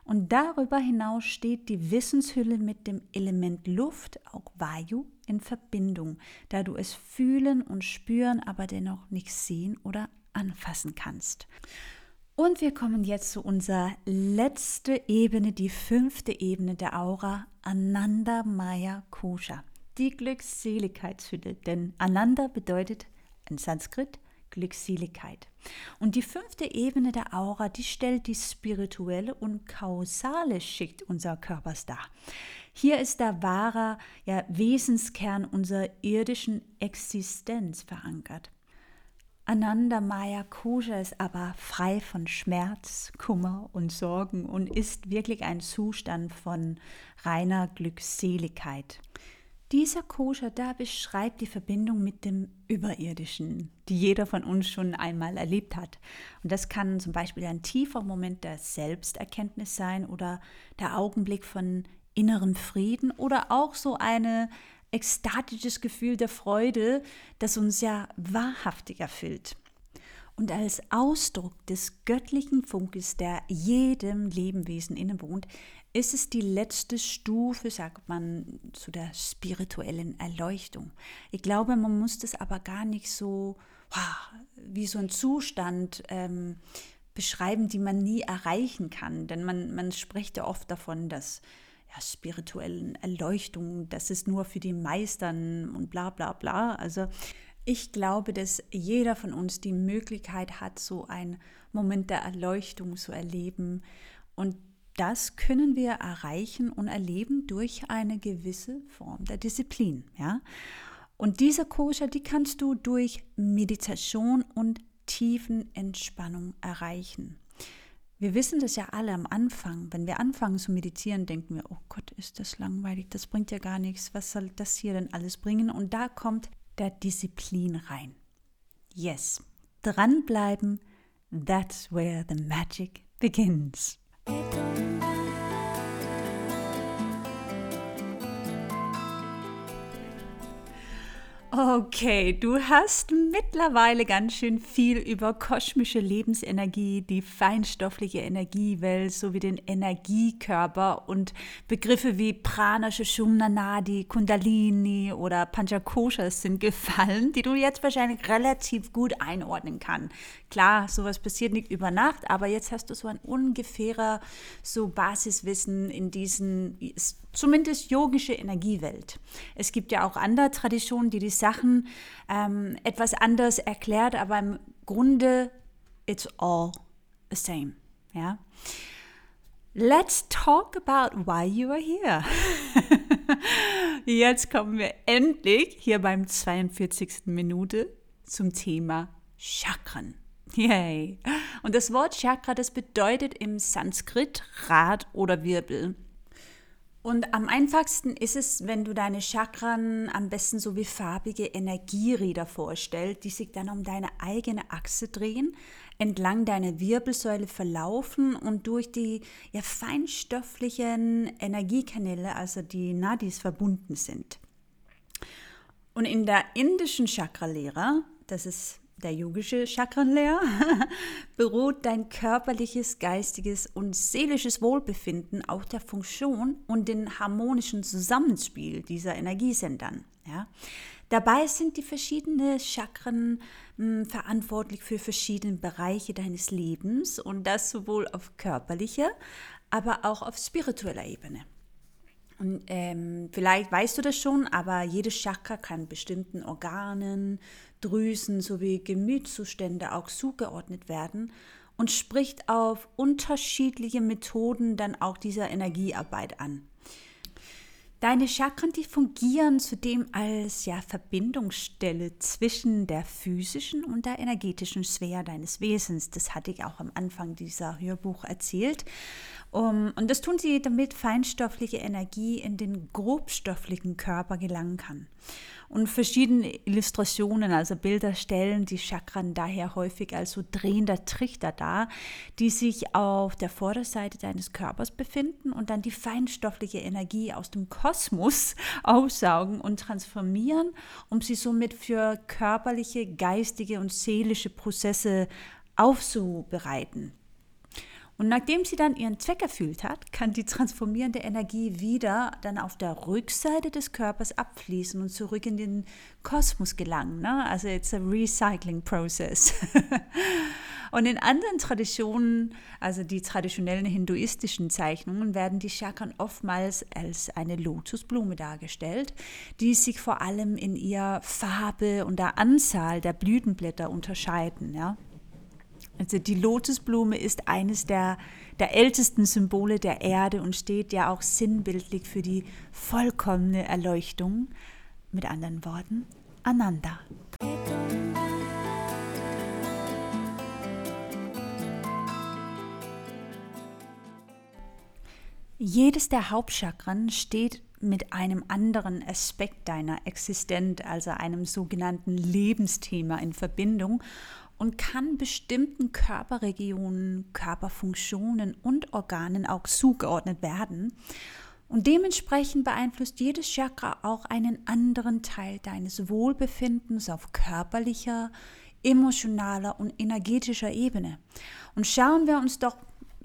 Und darüber hinaus steht die Wissenshülle mit dem Element Luft, auch Vayu, in Verbindung, da du es fühlen und spüren, aber dennoch nicht sehen oder anfassen kannst. Und wir kommen jetzt zu unserer letzten Ebene, die fünfte Ebene der Aura, Ananda Maya Kosha, die Glückseligkeitshülle. Denn Ananda bedeutet in Sanskrit Glückseligkeit. Und die fünfte Ebene der Aura, die stellt die spirituelle und kausale Schicht unseres Körpers dar. Hier ist der wahre ja, Wesenskern unserer irdischen Existenz verankert. Ananda Maya Kosha ist aber frei von Schmerz, Kummer und Sorgen und ist wirklich ein Zustand von reiner Glückseligkeit. Dieser Koscher da beschreibt die Verbindung mit dem Überirdischen, die jeder von uns schon einmal erlebt hat. Und das kann zum Beispiel ein tiefer Moment der Selbsterkenntnis sein oder der Augenblick von innerem Frieden oder auch so ein ekstatisches Gefühl der Freude, das uns ja wahrhaftig erfüllt. Und als Ausdruck des göttlichen Funkes, der jedem Lebewesen innewohnt, ist es die letzte Stufe, sagt man, zu der spirituellen Erleuchtung. Ich glaube, man muss das aber gar nicht so wie so ein Zustand ähm, beschreiben, die man nie erreichen kann. Denn man, man spricht ja oft davon, dass ja, spirituellen Erleuchtung, das ist nur für die Meistern und bla bla bla. Also ich glaube, dass jeder von uns die Möglichkeit hat, so einen Moment der Erleuchtung zu erleben. Und das können wir erreichen und erleben durch eine gewisse Form der Disziplin. Ja? Und diese Koscher, die kannst du durch Meditation und tiefen Entspannung erreichen. Wir wissen das ja alle am Anfang. Wenn wir anfangen zu meditieren, denken wir, oh Gott, ist das langweilig, das bringt ja gar nichts, was soll das hier denn alles bringen? Und da kommt der Disziplin rein. Yes, dranbleiben, that's where the magic begins. Okay, du hast mittlerweile ganz schön viel über kosmische Lebensenergie, die feinstoffliche Energiewelt sowie den Energiekörper und Begriffe wie Prana, Shushumna Nadi, Kundalini oder Panchakoshas sind gefallen, die du jetzt wahrscheinlich relativ gut einordnen kannst. Klar, sowas passiert nicht über Nacht, aber jetzt hast du so ein ungefährer so Basiswissen in diesen zumindest yogische Energiewelt. Es gibt ja auch andere Traditionen, die die Sachen ähm, etwas anders erklärt, aber im Grunde it's all the same. Ja. Let's talk about why you are here. Jetzt kommen wir endlich hier beim 42. Minute zum Thema Chakren. Yay. Und das Wort Chakra, das bedeutet im Sanskrit Rad oder Wirbel. Und am einfachsten ist es, wenn du deine Chakren am besten so wie farbige Energieräder vorstellst, die sich dann um deine eigene Achse drehen, entlang deiner Wirbelsäule verlaufen und durch die ja, feinstofflichen Energiekanäle, also die Nadis, verbunden sind. Und in der indischen Chakralehre, das ist der yogische Chakrenlehrer, beruht dein körperliches, geistiges und seelisches Wohlbefinden auf der Funktion und dem harmonischen Zusammenspiel dieser Energiesendern. Ja? Dabei sind die verschiedenen Chakren mh, hm, verantwortlich für verschiedene Bereiche deines Lebens und das sowohl auf körperlicher, aber auch auf spiritueller Ebene. Und ähm, vielleicht weißt du das schon, aber jedes Chakra kann bestimmten Organen, Drüsen sowie Gemütszustände auch zugeordnet werden und spricht auf unterschiedliche Methoden dann auch dieser Energiearbeit an. Deine Chakren, die fungieren zudem als ja, Verbindungsstelle zwischen der physischen und der energetischen Sphäre deines Wesens. Das hatte ich auch am Anfang dieser Hörbuch erzählt. Um, und das tun sie, damit feinstoffliche Energie in den grobstofflichen Körper gelangen kann. Und verschiedene Illustrationen, also Bilder, stellen die Chakren daher häufig als so drehender Trichter dar, die sich auf der Vorderseite deines Körpers befinden und dann die feinstoffliche Energie aus dem Kosmos aufsaugen und transformieren, um sie somit für körperliche, geistige und seelische Prozesse aufzubereiten. Und nachdem sie dann ihren Zweck erfüllt hat, kann die transformierende Energie wieder dann auf der Rückseite des Körpers abfließen und zurück in den Kosmos gelangen. Ne? Also it's a recycling process. Und in anderen Traditionen, also die traditionellen hinduistischen Zeichnungen, werden die Chakren oftmals als eine Lotusblume dargestellt, die sich vor allem in ihrer Farbe und der Anzahl der Blütenblätter unterscheiden. Ja? Also die Lotusblume ist eines der, der ältesten Symbole der Erde und steht ja auch sinnbildlich für die vollkommene Erleuchtung. Mit anderen Worten, Ananda. Jedes der Hauptchakren steht mit einem anderen Aspekt deiner Existenz, also einem sogenannten Lebensthema in Verbindung und kann bestimmten Körperregionen, Körperfunktionen und Organen auch zugeordnet werden. Und dementsprechend beeinflusst jedes Chakra auch einen anderen Teil deines Wohlbefindens auf körperlicher, emotionaler und energetischer Ebene. Und schauen wir uns doch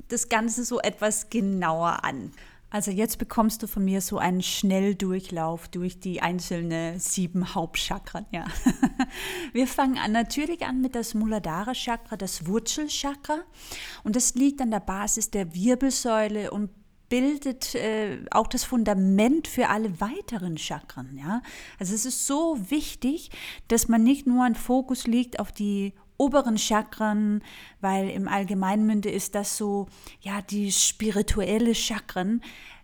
das Ganze so etwas genauer an. Also jetzt bekommst du von mir so einen Schnelldurchlauf durch die einzelnen sieben Hauptchakren. Ja. Wir fangen an natürlich an mit das Muladhara Chakra, das Wurzelchakra. Und das liegt an der Basis der Wirbelsäule und bildet äh, auch das Fundament für alle weiteren Chakren. Ja? Also es ist so wichtig, dass man nicht nur ein Fokus legt auf die oberen Chakren, weil im Allgemeinmünde ist das so, ja, die spirituelle Chakren.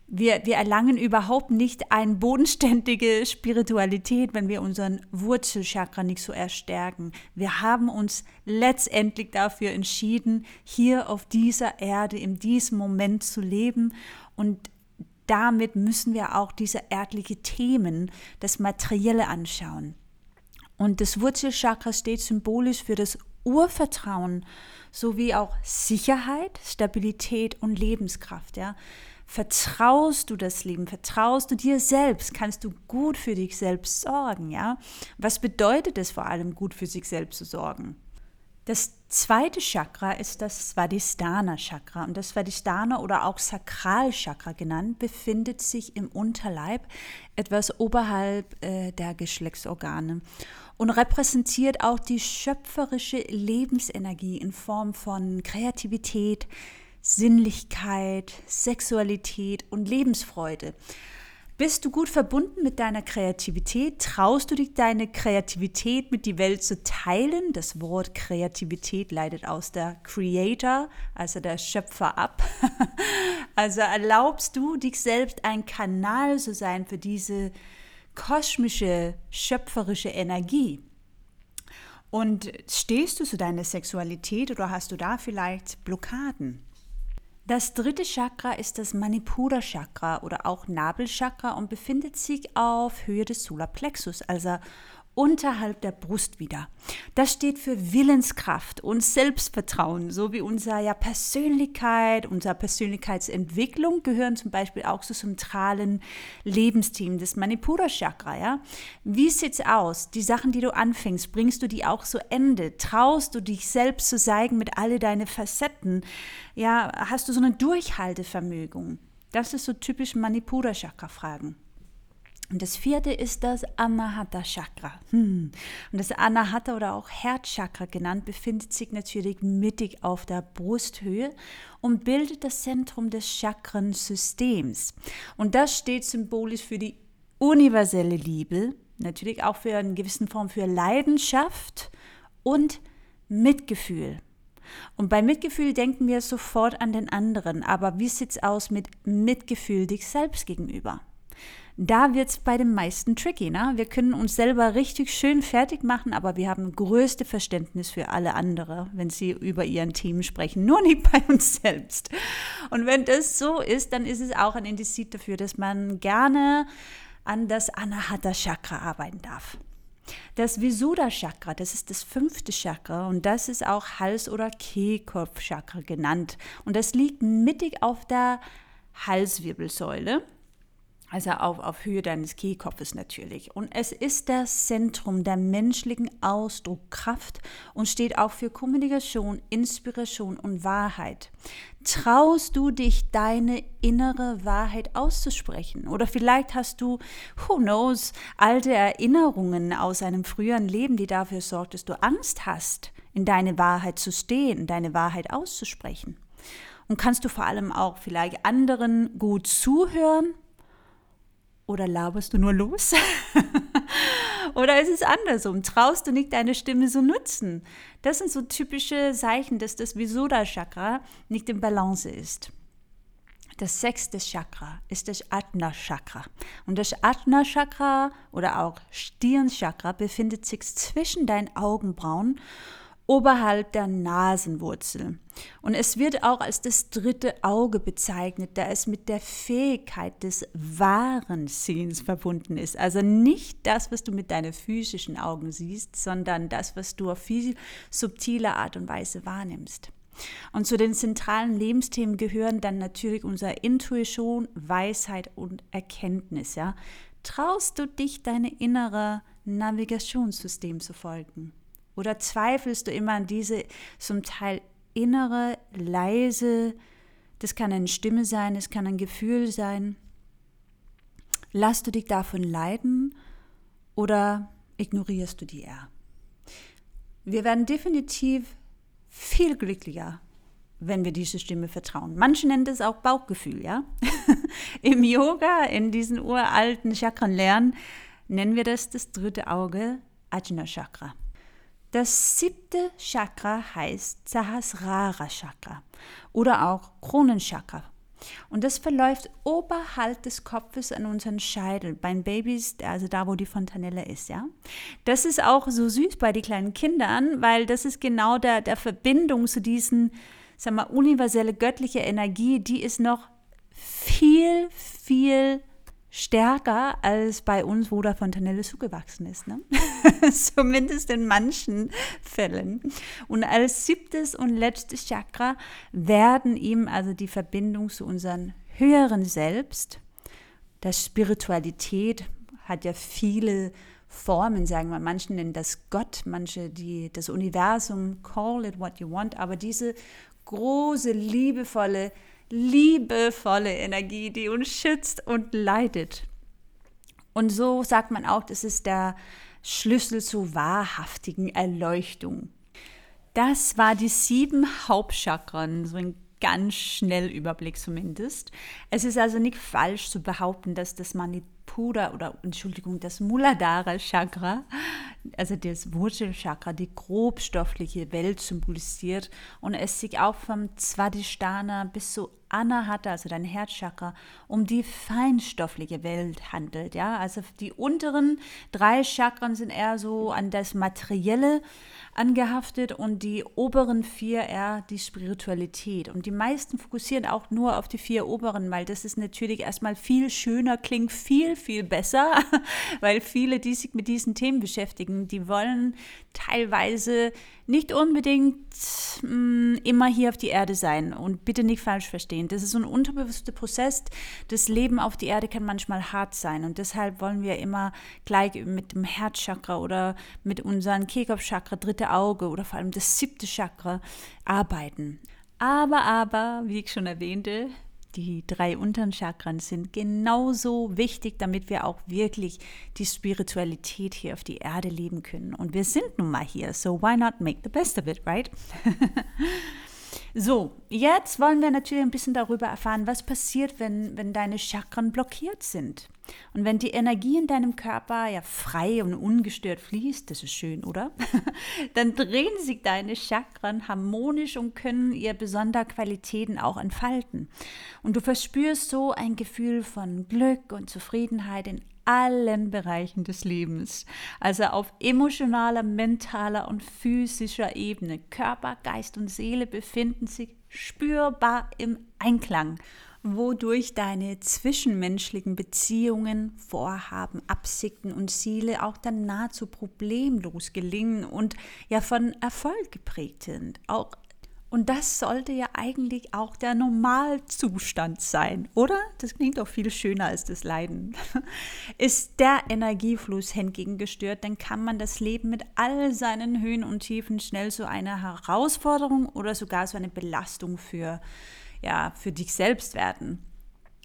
Wir, wir erlangen überhaupt nicht eine bodenständige Spiritualität, wenn wir unseren Wurzelchakra nicht so erstärken. Wir haben uns letztendlich dafür entschieden, hier auf dieser Erde in diesem Moment zu leben und damit müssen wir auch diese erdliche Themen, das Materielle anschauen. Und das Wurzelchakra steht symbolisch für das Urvertrauen sowie auch Sicherheit, Stabilität und Lebenskraft. Ja? Vertraust du das Leben, vertraust du dir selbst, kannst du gut für dich selbst sorgen. Ja? Was bedeutet es vor allem, gut für sich selbst zu sorgen? Das zweite Chakra ist das Svadhisthana Chakra und das Svadhisthana oder auch Sakralchakra genannt befindet sich im Unterleib etwas oberhalb äh, der Geschlechtsorgane und repräsentiert auch die schöpferische Lebensenergie in Form von Kreativität, Sinnlichkeit, Sexualität und Lebensfreude. Bist du gut verbunden mit deiner Kreativität? Traust du dich, deine Kreativität mit die Welt zu teilen? Das Wort Kreativität leitet aus der Creator, also der Schöpfer, ab. also erlaubst du dich selbst ein Kanal zu sein für diese kosmische, schöpferische Energie. Und stehst du zu deiner Sexualität oder hast du da vielleicht Blockaden? Das dritte Chakra ist das Manipura Chakra oder auch Nabelchakra und befindet sich auf Höhe des Solarplexus, also unterhalb der Brust wieder. Das steht für Willenskraft und Selbstvertrauen, so wie unsere ja, Persönlichkeit, unsere Persönlichkeitsentwicklung gehören zum Beispiel auch zu zentralen Lebensteam des Manipura Chakra. Ja? Wie sieht's aus? Die Sachen, die du anfängst, bringst du die auch zu Ende? Traust du dich selbst zu zeigen mit alle deine Facetten? Ja, hast du so eine Durchhaltevermögen? Das ist so typisch Manipura Chakra Fragen. Und das vierte ist das Anahata Chakra. Hm. Und das Anahata oder auch Herzchakra genannt befindet sich natürlich mittig auf der Brusthöhe und bildet das Zentrum des Chakrensystems. Und das steht symbolisch für die universelle Liebe, natürlich auch für eine gewisse Form für Leidenschaft und Mitgefühl. Und bei Mitgefühl denken wir sofort an den anderen, aber wie sieht es aus mit Mitgefühl dich selbst gegenüber? Da wird es bei den meisten tricky. Ne? Wir können uns selber richtig schön fertig machen, aber wir haben größte Verständnis für alle anderen, wenn sie über ihren Themen sprechen, nur nicht bei uns selbst. Und wenn das so ist, dann ist es auch ein Indiz dafür, dass man gerne an das Anahata Chakra arbeiten darf. Das Visuddha Chakra, das ist das fünfte Chakra und das ist auch Hals- oder Kehlkopfchakra genannt. Und das liegt mittig auf der Halswirbelsäule also auf, auf Höhe deines Kehlkopfes natürlich. Und es ist das Zentrum der menschlichen Ausdruckkraft und steht auch für Kommunikation, Inspiration und Wahrheit. Traust du dich, deine innere Wahrheit auszusprechen? Oder vielleicht hast du, who knows, alte Erinnerungen aus einem früheren Leben, die dafür sorgt, dass du Angst hast, in deine Wahrheit zu stehen, deine Wahrheit auszusprechen. Und kannst du vor allem auch vielleicht anderen gut zuhören oder laberst du nur los? Oder ist es andersrum? Traust du nicht deine Stimme so nutzen? Das sind so typische Zeichen, dass das Visuddha-Chakra nicht im Balance ist. Das sechste Chakra ist das Ajna-Chakra. Und das Ajna-Chakra oder auch Stirn-Chakra befindet sich zwischen deinen Augenbrauen oberhalb der Nasenwurzel. Und es wird auch als das dritte Auge bezeichnet, da es mit der Fähigkeit des wahren Sehens verbunden ist. Also nicht das, was du mit deinen physischen Augen siehst, sondern das, was du auf viel subtile Art und Weise wahrnimmst. Und zu den zentralen Lebensthemen gehören dann natürlich unsere Intuition, Weisheit und Erkenntnis. Ja? Traust du dich, deine innere Navigationssystem zu folgen? Oder zweifelst du immer an diese zum Teil innere, leise, das kann eine Stimme sein, es kann ein Gefühl sein. Lass du dich davon leiden oder ignorierst du die eher? Wir werden definitiv viel glücklicher, wenn wir diese Stimme vertrauen. Manche nennen das auch Bauchgefühl, ja? Im Yoga, in diesen uralten Chakren lernen, nennen wir das das dritte Auge, Ajna Chakra. Das siebte Chakra heißt Sahasrara Chakra oder auch Kronenchakra. Und das verläuft oberhalb des Kopfes an unseren Scheitel, beim Babys, also da, wo die Fontanelle ist, ja. Das ist auch so süß bei den kleinen Kindern, weil das ist genau der, der Verbindung zu diesen, sag mal, universelle göttliche Energie, die ist noch viel, viel stärker als bei uns, wo der Fontanelle zugewachsen ist. Ne? Zumindest in manchen Fällen. Und als siebtes und letztes Chakra werden ihm also die Verbindung zu unserem höheren Selbst, der Spiritualität hat ja viele Formen, sagen wir. Manche nennen das Gott, manche die, das Universum, call it what you want, aber diese große, liebevolle liebevolle Energie, die uns schützt und leitet. Und so sagt man auch, das ist der Schlüssel zur wahrhaftigen Erleuchtung. Das war die sieben Hauptchakren, so ein ganz schnell Überblick zumindest. Es ist also nicht falsch zu behaupten, dass das Manipura oder Entschuldigung, das Muladhara Chakra, also das Wurzelchakra, die grobstoffliche Welt symbolisiert und es sich auch vom Svadhisthana bis zu Anahata, also dein Herzchakra, um die feinstoffliche Welt handelt. Ja? Also die unteren drei Chakren sind eher so an das Materielle angehaftet und die oberen vier eher die Spiritualität. Und die meisten fokussieren auch nur auf die vier oberen, weil das ist natürlich erstmal viel schöner, klingt viel, viel besser, weil viele, die sich mit diesen Themen beschäftigen, die wollen teilweise nicht unbedingt mh, mm, immer hier auf die Erde sein und bitte nicht falsch verstehen. Das ist so ein unterbewusster Prozess. Das Leben auf die Erde kann manchmal hart sein und deshalb wollen wir immer gleich mit dem Herzchakra oder mit unserem Kehlkopfchakra, dritte Auge oder vor allem das siebte Chakra arbeiten. Aber, aber, wie ich schon erwähnte, die drei unteren Chakren sind genauso wichtig, damit wir auch wirklich die Spiritualität hier auf die Erde leben können. Und wir sind nun mal hier, so why not make the best of it, right? So, jetzt wollen wir natürlich ein bisschen darüber erfahren, was passiert, wenn, wenn deine Chakren blockiert sind. Und wenn die Energie in deinem Körper ja frei und ungestört fließt, das ist schön, oder? Dann drehen sich deine Chakren harmonisch und können ihre besonderen Qualitäten auch entfalten. Und du verspürst so ein Gefühl von Glück und Zufriedenheit in allen Bereichen des Lebens. Also auf emotionaler, mentaler und physischer Ebene. Körper, Geist und Seele befinden sich spürbar im Einklang, wodurch deine zwischenmenschlichen Beziehungen, Vorhaben, Absichten und Ziele auch dann nahezu problemlos gelingen und ja von Erfolg geprägt sind. Auch Und das sollte ja eigentlich auch der Normalzustand sein, oder? Das klingt doch viel schöner als das Leiden. Ist der Energiefluss hingegen gestört, dann kann man das Leben mit all seinen Höhen und Tiefen schnell zu einer Herausforderung oder sogar so eine Belastung für, ja, für dich selbst werden.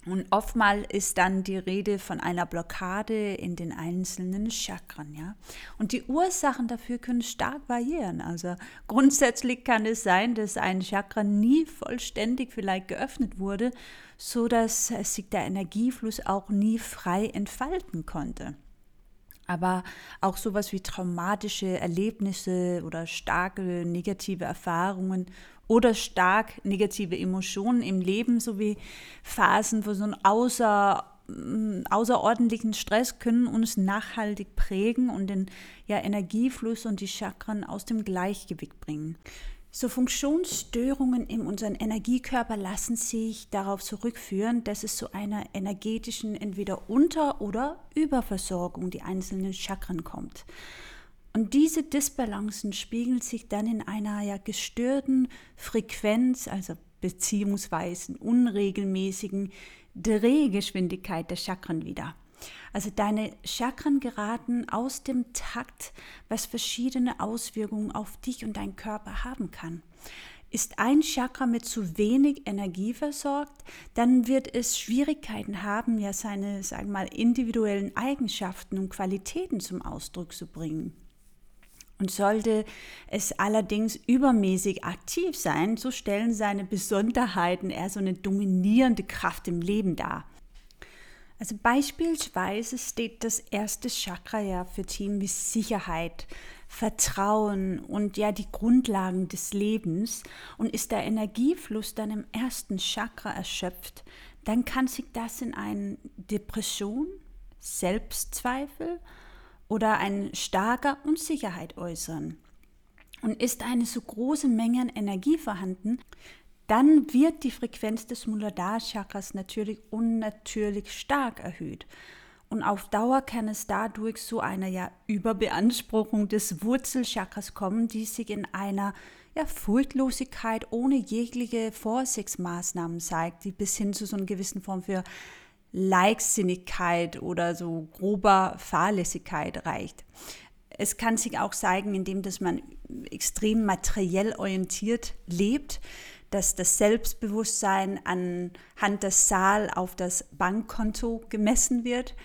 Und oftmals ist dann die Rede von einer Blockade in den einzelnen Chakren, ja. Und die Ursachen dafür können stark variieren. Also grundsätzlich kann es sein, dass ein Chakra nie vollständig vielleicht geöffnet wurde, so dass sich der Energiefluss auch nie frei entfalten konnte. Aber auch sowas wie traumatische Erlebnisse oder starke negative Erfahrungen oder stark negative Emotionen im Leben sowie Phasen von so einem außer, mm, außerordentlichen Stress können uns nachhaltig prägen und den ja, Energiefluss und die Chakren aus dem Gleichgewicht bringen. So Funktionsstörungen in unserem Energiekörper lassen sich darauf zurückführen, dass es zu einer energetischen entweder Unter- oder Überversorgung die einzelnen Chakren kommt. Und diese Disbalancen spiegeln sich dann in einer ja gestörten Frequenz, also beziehungsweise unregelmäßigen Drehgeschwindigkeit der Chakren wieder. Also deine Chakren geraten aus dem Takt, was verschiedene Auswirkungen auf dich und deinen Körper haben kann. Ist ein Chakra mit zu wenig Energie versorgt, dann wird es Schwierigkeiten haben, ja seine, sagen mal, individuellen Eigenschaften und Qualitäten zum Ausdruck zu bringen. Und sollte es allerdings übermäßig aktiv sein, so stellen seine Besonderheiten eher so eine dominierende Kraft im Leben dar. Also beispielsweise steht das erste Chakra ja für Themen wie Sicherheit, Vertrauen und ja die Grundlagen des Lebens. Und ist der Energiefluss dann im ersten Chakra erschöpft, dann kann sich das in eine Depression, Selbstzweifel oder eine starke Unsicherheit äußern. Und ist eine so große Menge an Energie vorhanden, dann wird die Frequenz des Muladhara-Chakras natürlich unnatürlich stark erhöht. Und auf Dauer kann es dadurch zu einer ja, Überbeanspruchung des Wurzelchakras kommen, die sich in einer ja, Furchtlosigkeit ohne jegliche Vorsichtsmaßnahmen zeigt, die bis hin zu so einer gewissen Form für Leichtsinnigkeit oder so grober Fahrlässigkeit reicht. Es kann sich auch zeigen, indem dass man extrem materiell orientiert lebt, dass das Selbstbewusstsein anhand der Zahl auf das Bankkonto gemessen wird.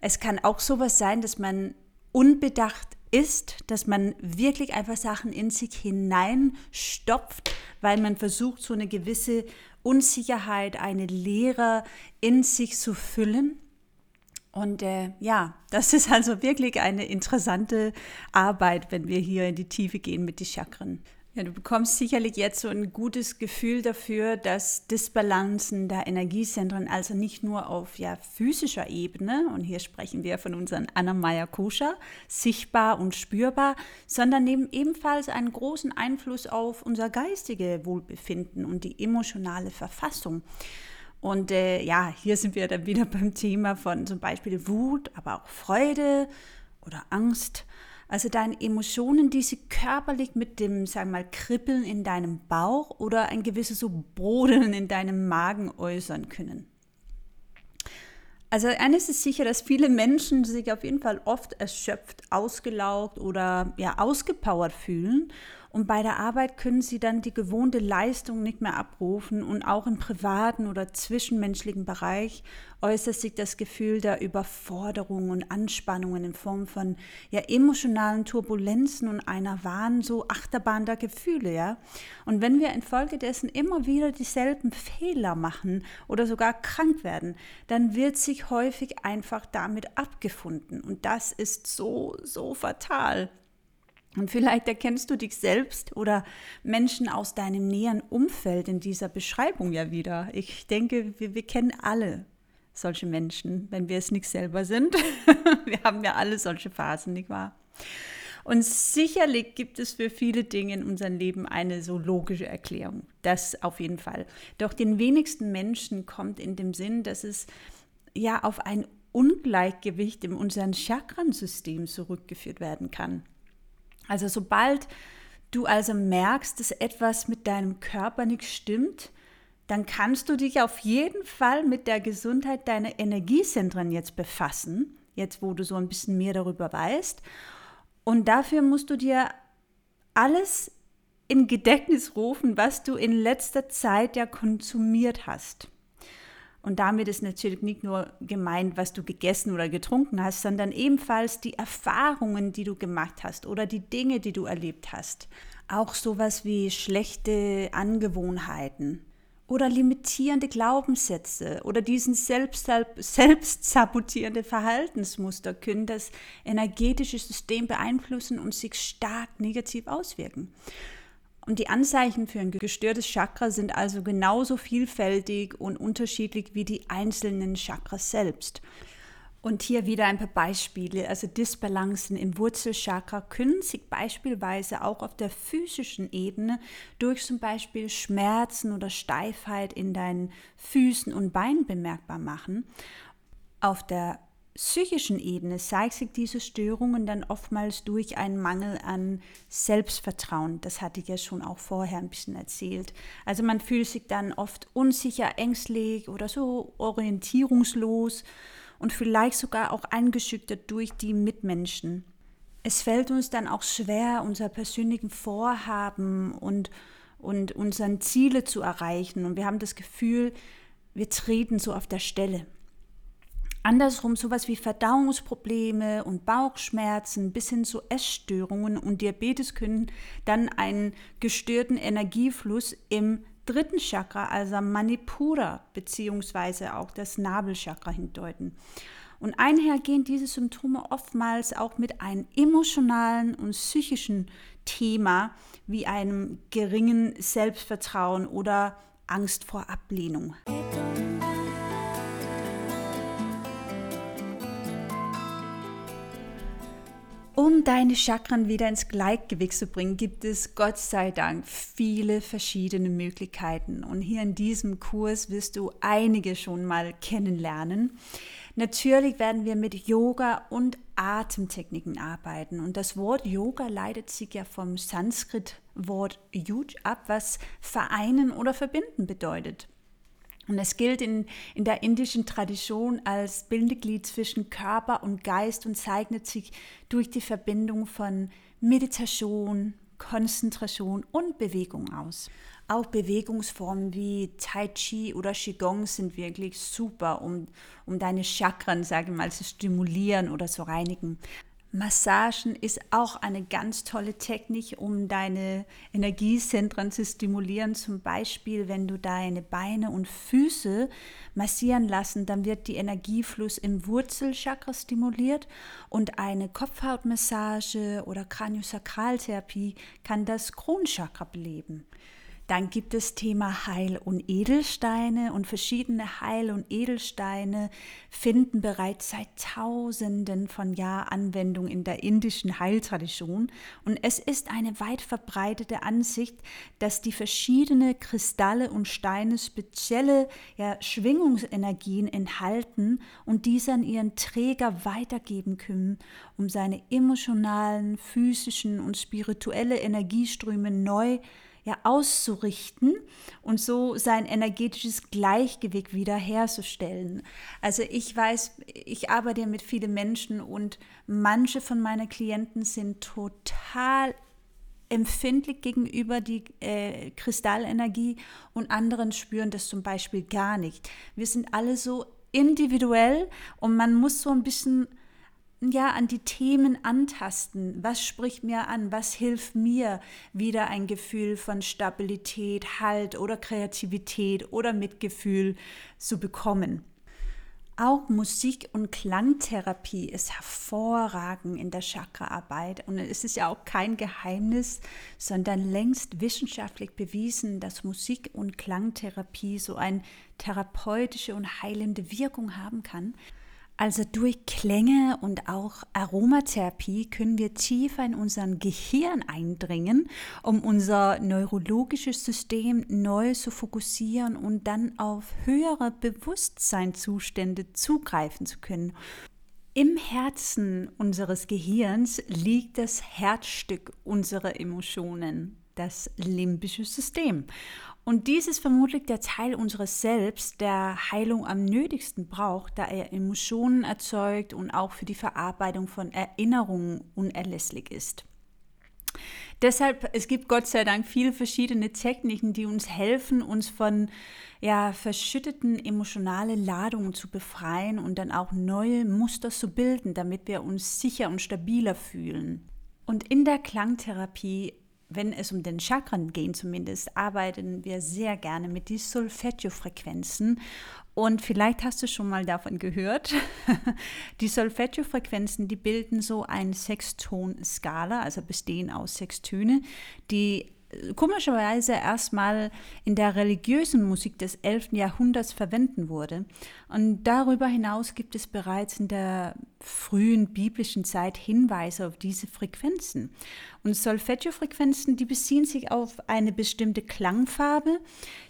Es kann auch sowas sein, dass man unbedacht ist, dass man wirklich einfach Sachen in sich hineinstopft, weil man versucht, so eine gewisse Unsicherheit, eine Leere in sich zu füllen. Und äh, ja, das ist also wirklich eine interessante Arbeit, wenn wir hier in die Tiefe gehen mit den Chakren. Ja, du bekommst sicherlich jetzt so ein gutes Gefühl dafür, dass Disbalancen der Energiezentren also nicht nur auf ja, physischer Ebene, und hier sprechen wir von unseren Anna Koscher, sichtbar und spürbar, sondern nehmen ebenfalls einen großen Einfluss auf unser geistige Wohlbefinden und die emotionale Verfassung. Und äh, ja, hier sind wir dann wieder beim Thema von zum Beispiel Wut, aber auch Freude oder Angst also deine Emotionen, die sie körperlich mit dem, sagen wir mal, Kribbeln in deinem Bauch oder ein gewisses so Brodeln in deinem Magen äußern können. Also eines ist sicher, dass viele Menschen sich auf jeden Fall oft erschöpft, ausgelaugt oder ja ausgepowert fühlen und bei der Arbeit können sie dann die gewohnte Leistung nicht mehr abrufen und auch im privaten oder zwischenmenschlichen Bereich äußert sich das Gefühl der Überforderung und Anspannungen in Form von ja, emotionalen Turbulenzen und einer wahren so Achterbahn der Gefühle, ja. Und wenn wir infolgedessen immer wieder dieselben Fehler machen oder sogar krank werden, dann wird sich häufig einfach damit abgefunden und das ist so, so fatal. Und vielleicht erkennst du dich selbst oder Menschen aus deinem näheren Umfeld in dieser Beschreibung ja wieder. Ich denke, wir, wir kennen alle solche Menschen, wenn wir es nicht selber sind. wir haben ja alle solche Phasen, nicht wahr? Und sicherlich gibt es für viele Dinge in unserem Leben eine so logische Erklärung. Das auf jeden Fall. Doch den wenigsten Menschen kommt in dem Sinn, dass es ja auf ein Ungleichgewicht in unserem Chakrensystem zurückgeführt werden kann. Also sobald du also merkst, dass etwas mit deinem Körper nicht stimmt, dann kannst du dich auf jeden Fall mit der Gesundheit deiner Energiezentren jetzt befassen, jetzt wo du so ein bisschen mehr darüber weißt. Und dafür musst du dir alles in Gedächtnis rufen, was du in letzter Zeit ja konsumiert hast. Und damit ist natürlich nicht nur gemeint, was du gegessen oder getrunken hast, sondern ebenfalls die Erfahrungen, die du gemacht hast oder die Dinge, die du erlebt hast. Auch sowas wie schlechte Angewohnheiten oder limitierende Glaubenssätze oder diesen selbst, selbst sabotierende Verhaltensmuster können das energetische System beeinflussen und sich stark negativ auswirken. Und die Anzeichen für ein gestörtes Chakra sind also genauso vielfältig und unterschiedlich wie die einzelnen Chakras selbst. Und hier wieder ein paar Beispiele. Also Disbalancen im Wurzelchakra können sich beispielsweise auch auf der physischen Ebene durch zum Beispiel Schmerzen oder Steifheit in deinen Füßen und Beinen bemerkbar machen. Auf der psychischen Ebene zeigt sich diese Störungen dann oftmals durch einen Mangel an Selbstvertrauen. Das hatte ich ja schon auch vorher ein bisschen erzählt. Also man fühlt sich dann oft unsicher, ängstlich oder so orientierungslos und vielleicht sogar auch eingeschüchtert durch die Mitmenschen. Es fällt uns dann auch schwer, unser persönlichen Vorhaben und, und unseren Ziele zu erreichen. Und wir haben das Gefühl, wir treten so auf der Stelle. Andersrum sowas wie Verdauungsprobleme und Bauchschmerzen bis hin zu Essstörungen und Diabetes können dann einen gestörten Energiefluss im dritten Chakra, also Manipura, beziehungsweise auch das Nabelchakra hindeuten. Und einhergehen diese Symptome oftmals auch mit einem emotionalen und psychischen Thema wie einem geringen Selbstvertrauen oder Angst vor Ablehnung. Um deine Chakren wieder ins Gleichgewicht zu bringen, gibt es Gott sei Dank viele verschiedene Möglichkeiten. Und hier in diesem Kurs wirst du einige schon mal kennenlernen. Natürlich werden wir mit Yoga und Atemtechniken arbeiten. Und das Wort Yoga leitet sich ja vom Sanskrit-Wort Yuj ab, was vereinen oder verbinden bedeutet. Und es gilt in, in der indischen Tradition als Bindeglied zwischen Körper und Geist und zeichnet sich durch die Verbindung von Meditation, Konzentration und Bewegung aus. Auch Bewegungsformen wie Tai Chi oder Qigong sind wirklich super, um, um deine Chakren, sage ich mal, zu stimulieren oder zu reinigen. Massagen ist auch eine ganz tolle Technik, um deine Energiezentren zu stimulieren. Zum Beispiel, wenn du deine Beine und Füße massieren lassen, dann wird die Energiefluss im Wurzelchakra stimuliert und eine Kopfhautmassage oder Kraniosakraltherapie kann das Kronchakra beleben. Dann gibt es Thema Heil- und Edelsteine und verschiedene Heil- und Edelsteine finden bereits seit Tausenden von Jahren Anwendung in der indischen Heiltradition. Und es ist eine weit verbreitete Ansicht, dass die verschiedenen Kristalle und Steine spezielle ja, Schwingungsenergien enthalten und diese an ihren Träger weitergeben können, um seine emotionalen, physischen und spirituelle Energieströme neu zu ja, auszurichten und so sein energetisches Gleichgewicht wiederherzustellen. Also ich weiß, ich arbeite mit vielen Menschen und manche von meinen Klienten sind total empfindlich gegenüber die äh, Kristallenergie und anderen spüren das zum Beispiel gar nicht. Wir sind alle so individuell und man muss so ein bisschen ja, an die Themen antasten. Was spricht mir an? Was hilft mir, wieder ein Gefühl von Stabilität, Halt oder Kreativität oder Mitgefühl zu bekommen? Auch Musik- und Klangtherapie ist hervorragend in der Chakraarbeit. Und es ist ja auch kein Geheimnis, sondern längst wissenschaftlich bewiesen, dass Musik- und Klangtherapie so eine therapeutische und heilende Wirkung haben kann. Also durch Klänge und auch Aromatherapie können wir tiefer in unseren Gehirn eindringen, um unser neurologisches System neu zu fokussieren und dann auf höhere Bewusstseinszustände zugreifen zu können. Im Herzen unseres Gehirns liegt das Herzstück unserer Emotionen, das limbische System. Und dies ist vermutlich der Teil unseres Selbst, der Heilung am nötigsten braucht, da er Emotionen erzeugt und auch für die Verarbeitung von Erinnerungen unerlässlich ist. Deshalb, es gibt Gott sei Dank viele verschiedene Techniken, die uns helfen, uns von ja, verschütteten emotionalen Ladungen zu befreien und dann auch neue Muster zu bilden, damit wir uns sicher und stabiler fühlen. Und in der Klangtherapie wenn es um den Chakren geht zumindest, arbeiten wir sehr gerne mit die Solfeggio-Frequenzen. Und vielleicht hast du schon mal davon gehört. die Solfeggio-Frequenzen, die bilden so eine Sexton-Skala, also bestehen aus sechs Töne, die komischerweise erstmal in der religiösen Musik des 11. Jahrhunderts verwenden wurde. Und darüber hinaus gibt es bereits in der frühen biblischen Zeit Hinweise auf diese Frequenzen. Und Solfeggio-Frequenzen, die beziehen sich auf eine bestimmte Klangfarbe,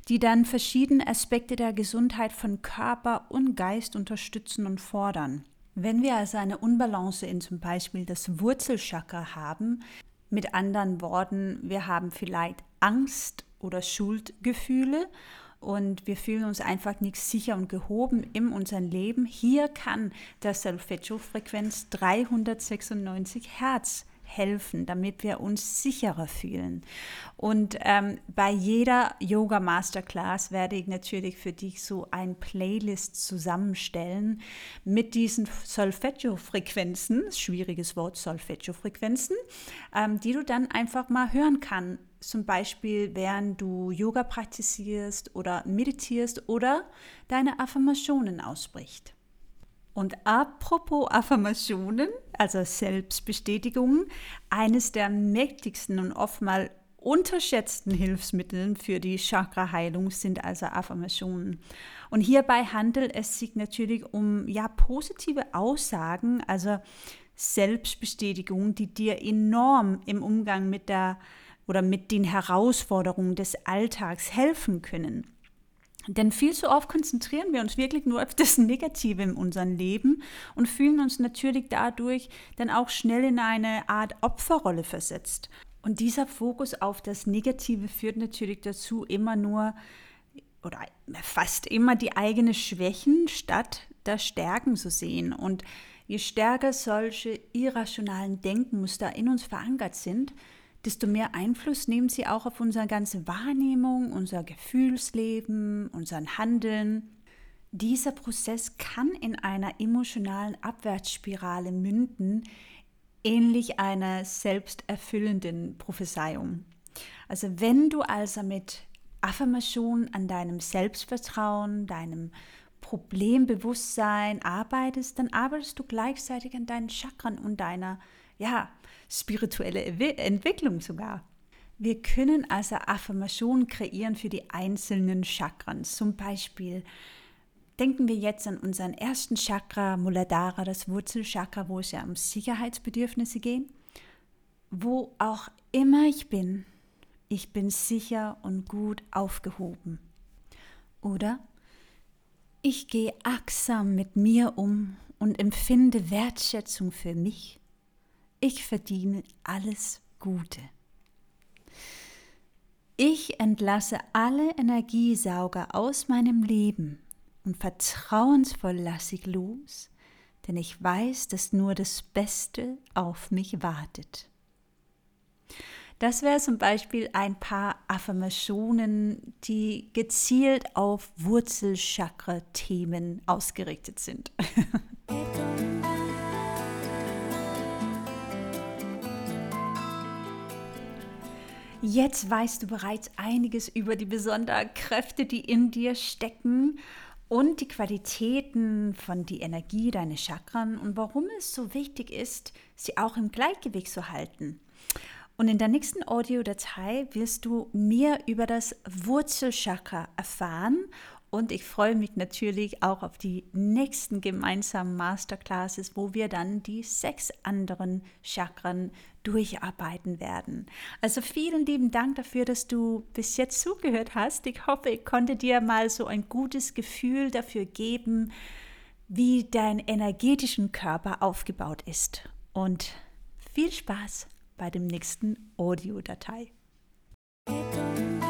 die dann verschiedene Aspekte der Gesundheit von Körper und Geist unterstützen und fordern. Wenn wir also eine Unbalance in zum Beispiel das Wurzelchakra haben, mit anderen Worten, wir haben vielleicht Angst oder Schuldgefühle und wir fühlen uns einfach nicht sicher und gehoben in unserem Leben. Hier kann der Solfeggio-Frequenz 396 Hertz helfen, damit wir uns sicherer fühlen. Und ähm, bei jeder Yoga Masterclass werde ich natürlich für dich so ein Playlist zusammenstellen mit diesen Solfeggio-Frequenzen, schwieriges Wort, Solfeggio-Frequenzen, ähm, die du dann einfach mal hören kannst. Zum Beispiel, während du Yoga praktizierst oder meditierst oder deine Affirmationen aussprichst. Und apropos Affirmationen, also Selbstbestätigungen, eines der mächtigsten und oftmals unterschätzten Hilfsmittel für die Chakra-Heilung sind also Affirmationen. Und hierbei handelt es sich natürlich um ja positive Aussagen, also Selbstbestätigungen, die dir enorm im Umgang mit der oder mit den Herausforderungen des Alltags helfen können. Denn viel zu oft konzentrieren wir uns wirklich nur auf das Negative in unserem Leben und fühlen uns natürlich dadurch dann auch schnell in eine Art Opferrolle versetzt. Und dieser Fokus auf das Negative führt natürlich dazu, immer nur oder fast immer die eigenen Schwächen statt der Stärken zu sehen. Und je stärker solche irrationalen Denkmuster in uns verankert sind, desto mehr Einfluss nehmen sie auch auf unsere ganze Wahrnehmung, unser Gefühlsleben, unseren Handeln. Dieser Prozess kann in einer emotionalen Abwärtsspirale münden, ähnlich einer selbsterfüllenden Prophezeiung. Also wenn du also mit Affirmation an deinem Selbstvertrauen, deinem Problembewusstsein arbeitest, dann arbeitest du gleichzeitig an deinen Chakren und deiner ja, spirituelle Entwicklung sogar. Wir können also Affirmationen kreieren für die einzelnen Chakren. Zum Beispiel denken wir jetzt an unseren ersten Chakra, Muladhara, das Wurzelchakra, wo es ja um Sicherheitsbedürfnisse geht. Wo auch immer ich bin, ich bin sicher und gut aufgehoben. Oder ich gehe achtsam mit mir um und empfinde Wertschätzung für mich ich verdiene alles Gute. Ich entlasse alle Energiesauger aus meinem Leben und vertrauensvoll lasse ich los, denn ich weiß, dass nur das Beste auf mich wartet. Das wäre zum Beispiel ein paar Affirmationen, die gezielt auf Wurzelchakra-Themen ausgerichtet sind. Jetzt weißt du bereits einiges über die besonderen Kräfte, die in dir stecken und die Qualitäten von die Energie deiner Chakren und warum es so wichtig ist, sie auch im Gleichgewicht zu halten. Und in der nächsten Audiodatei wirst du mehr über das Wurzelchakra erfahren und ich freue mich natürlich auch auf die nächsten gemeinsamen Masterclasses, wo wir dann die sechs anderen Chakren durcharbeiten werden. Also vielen lieben Dank dafür, dass du bis jetzt zugehört hast. Ich hoffe, ich konnte dir mal so ein gutes Gefühl dafür geben, wie dein energetischen Körper aufgebaut ist. Und viel Spaß bei dem nächsten Audiodatei. datei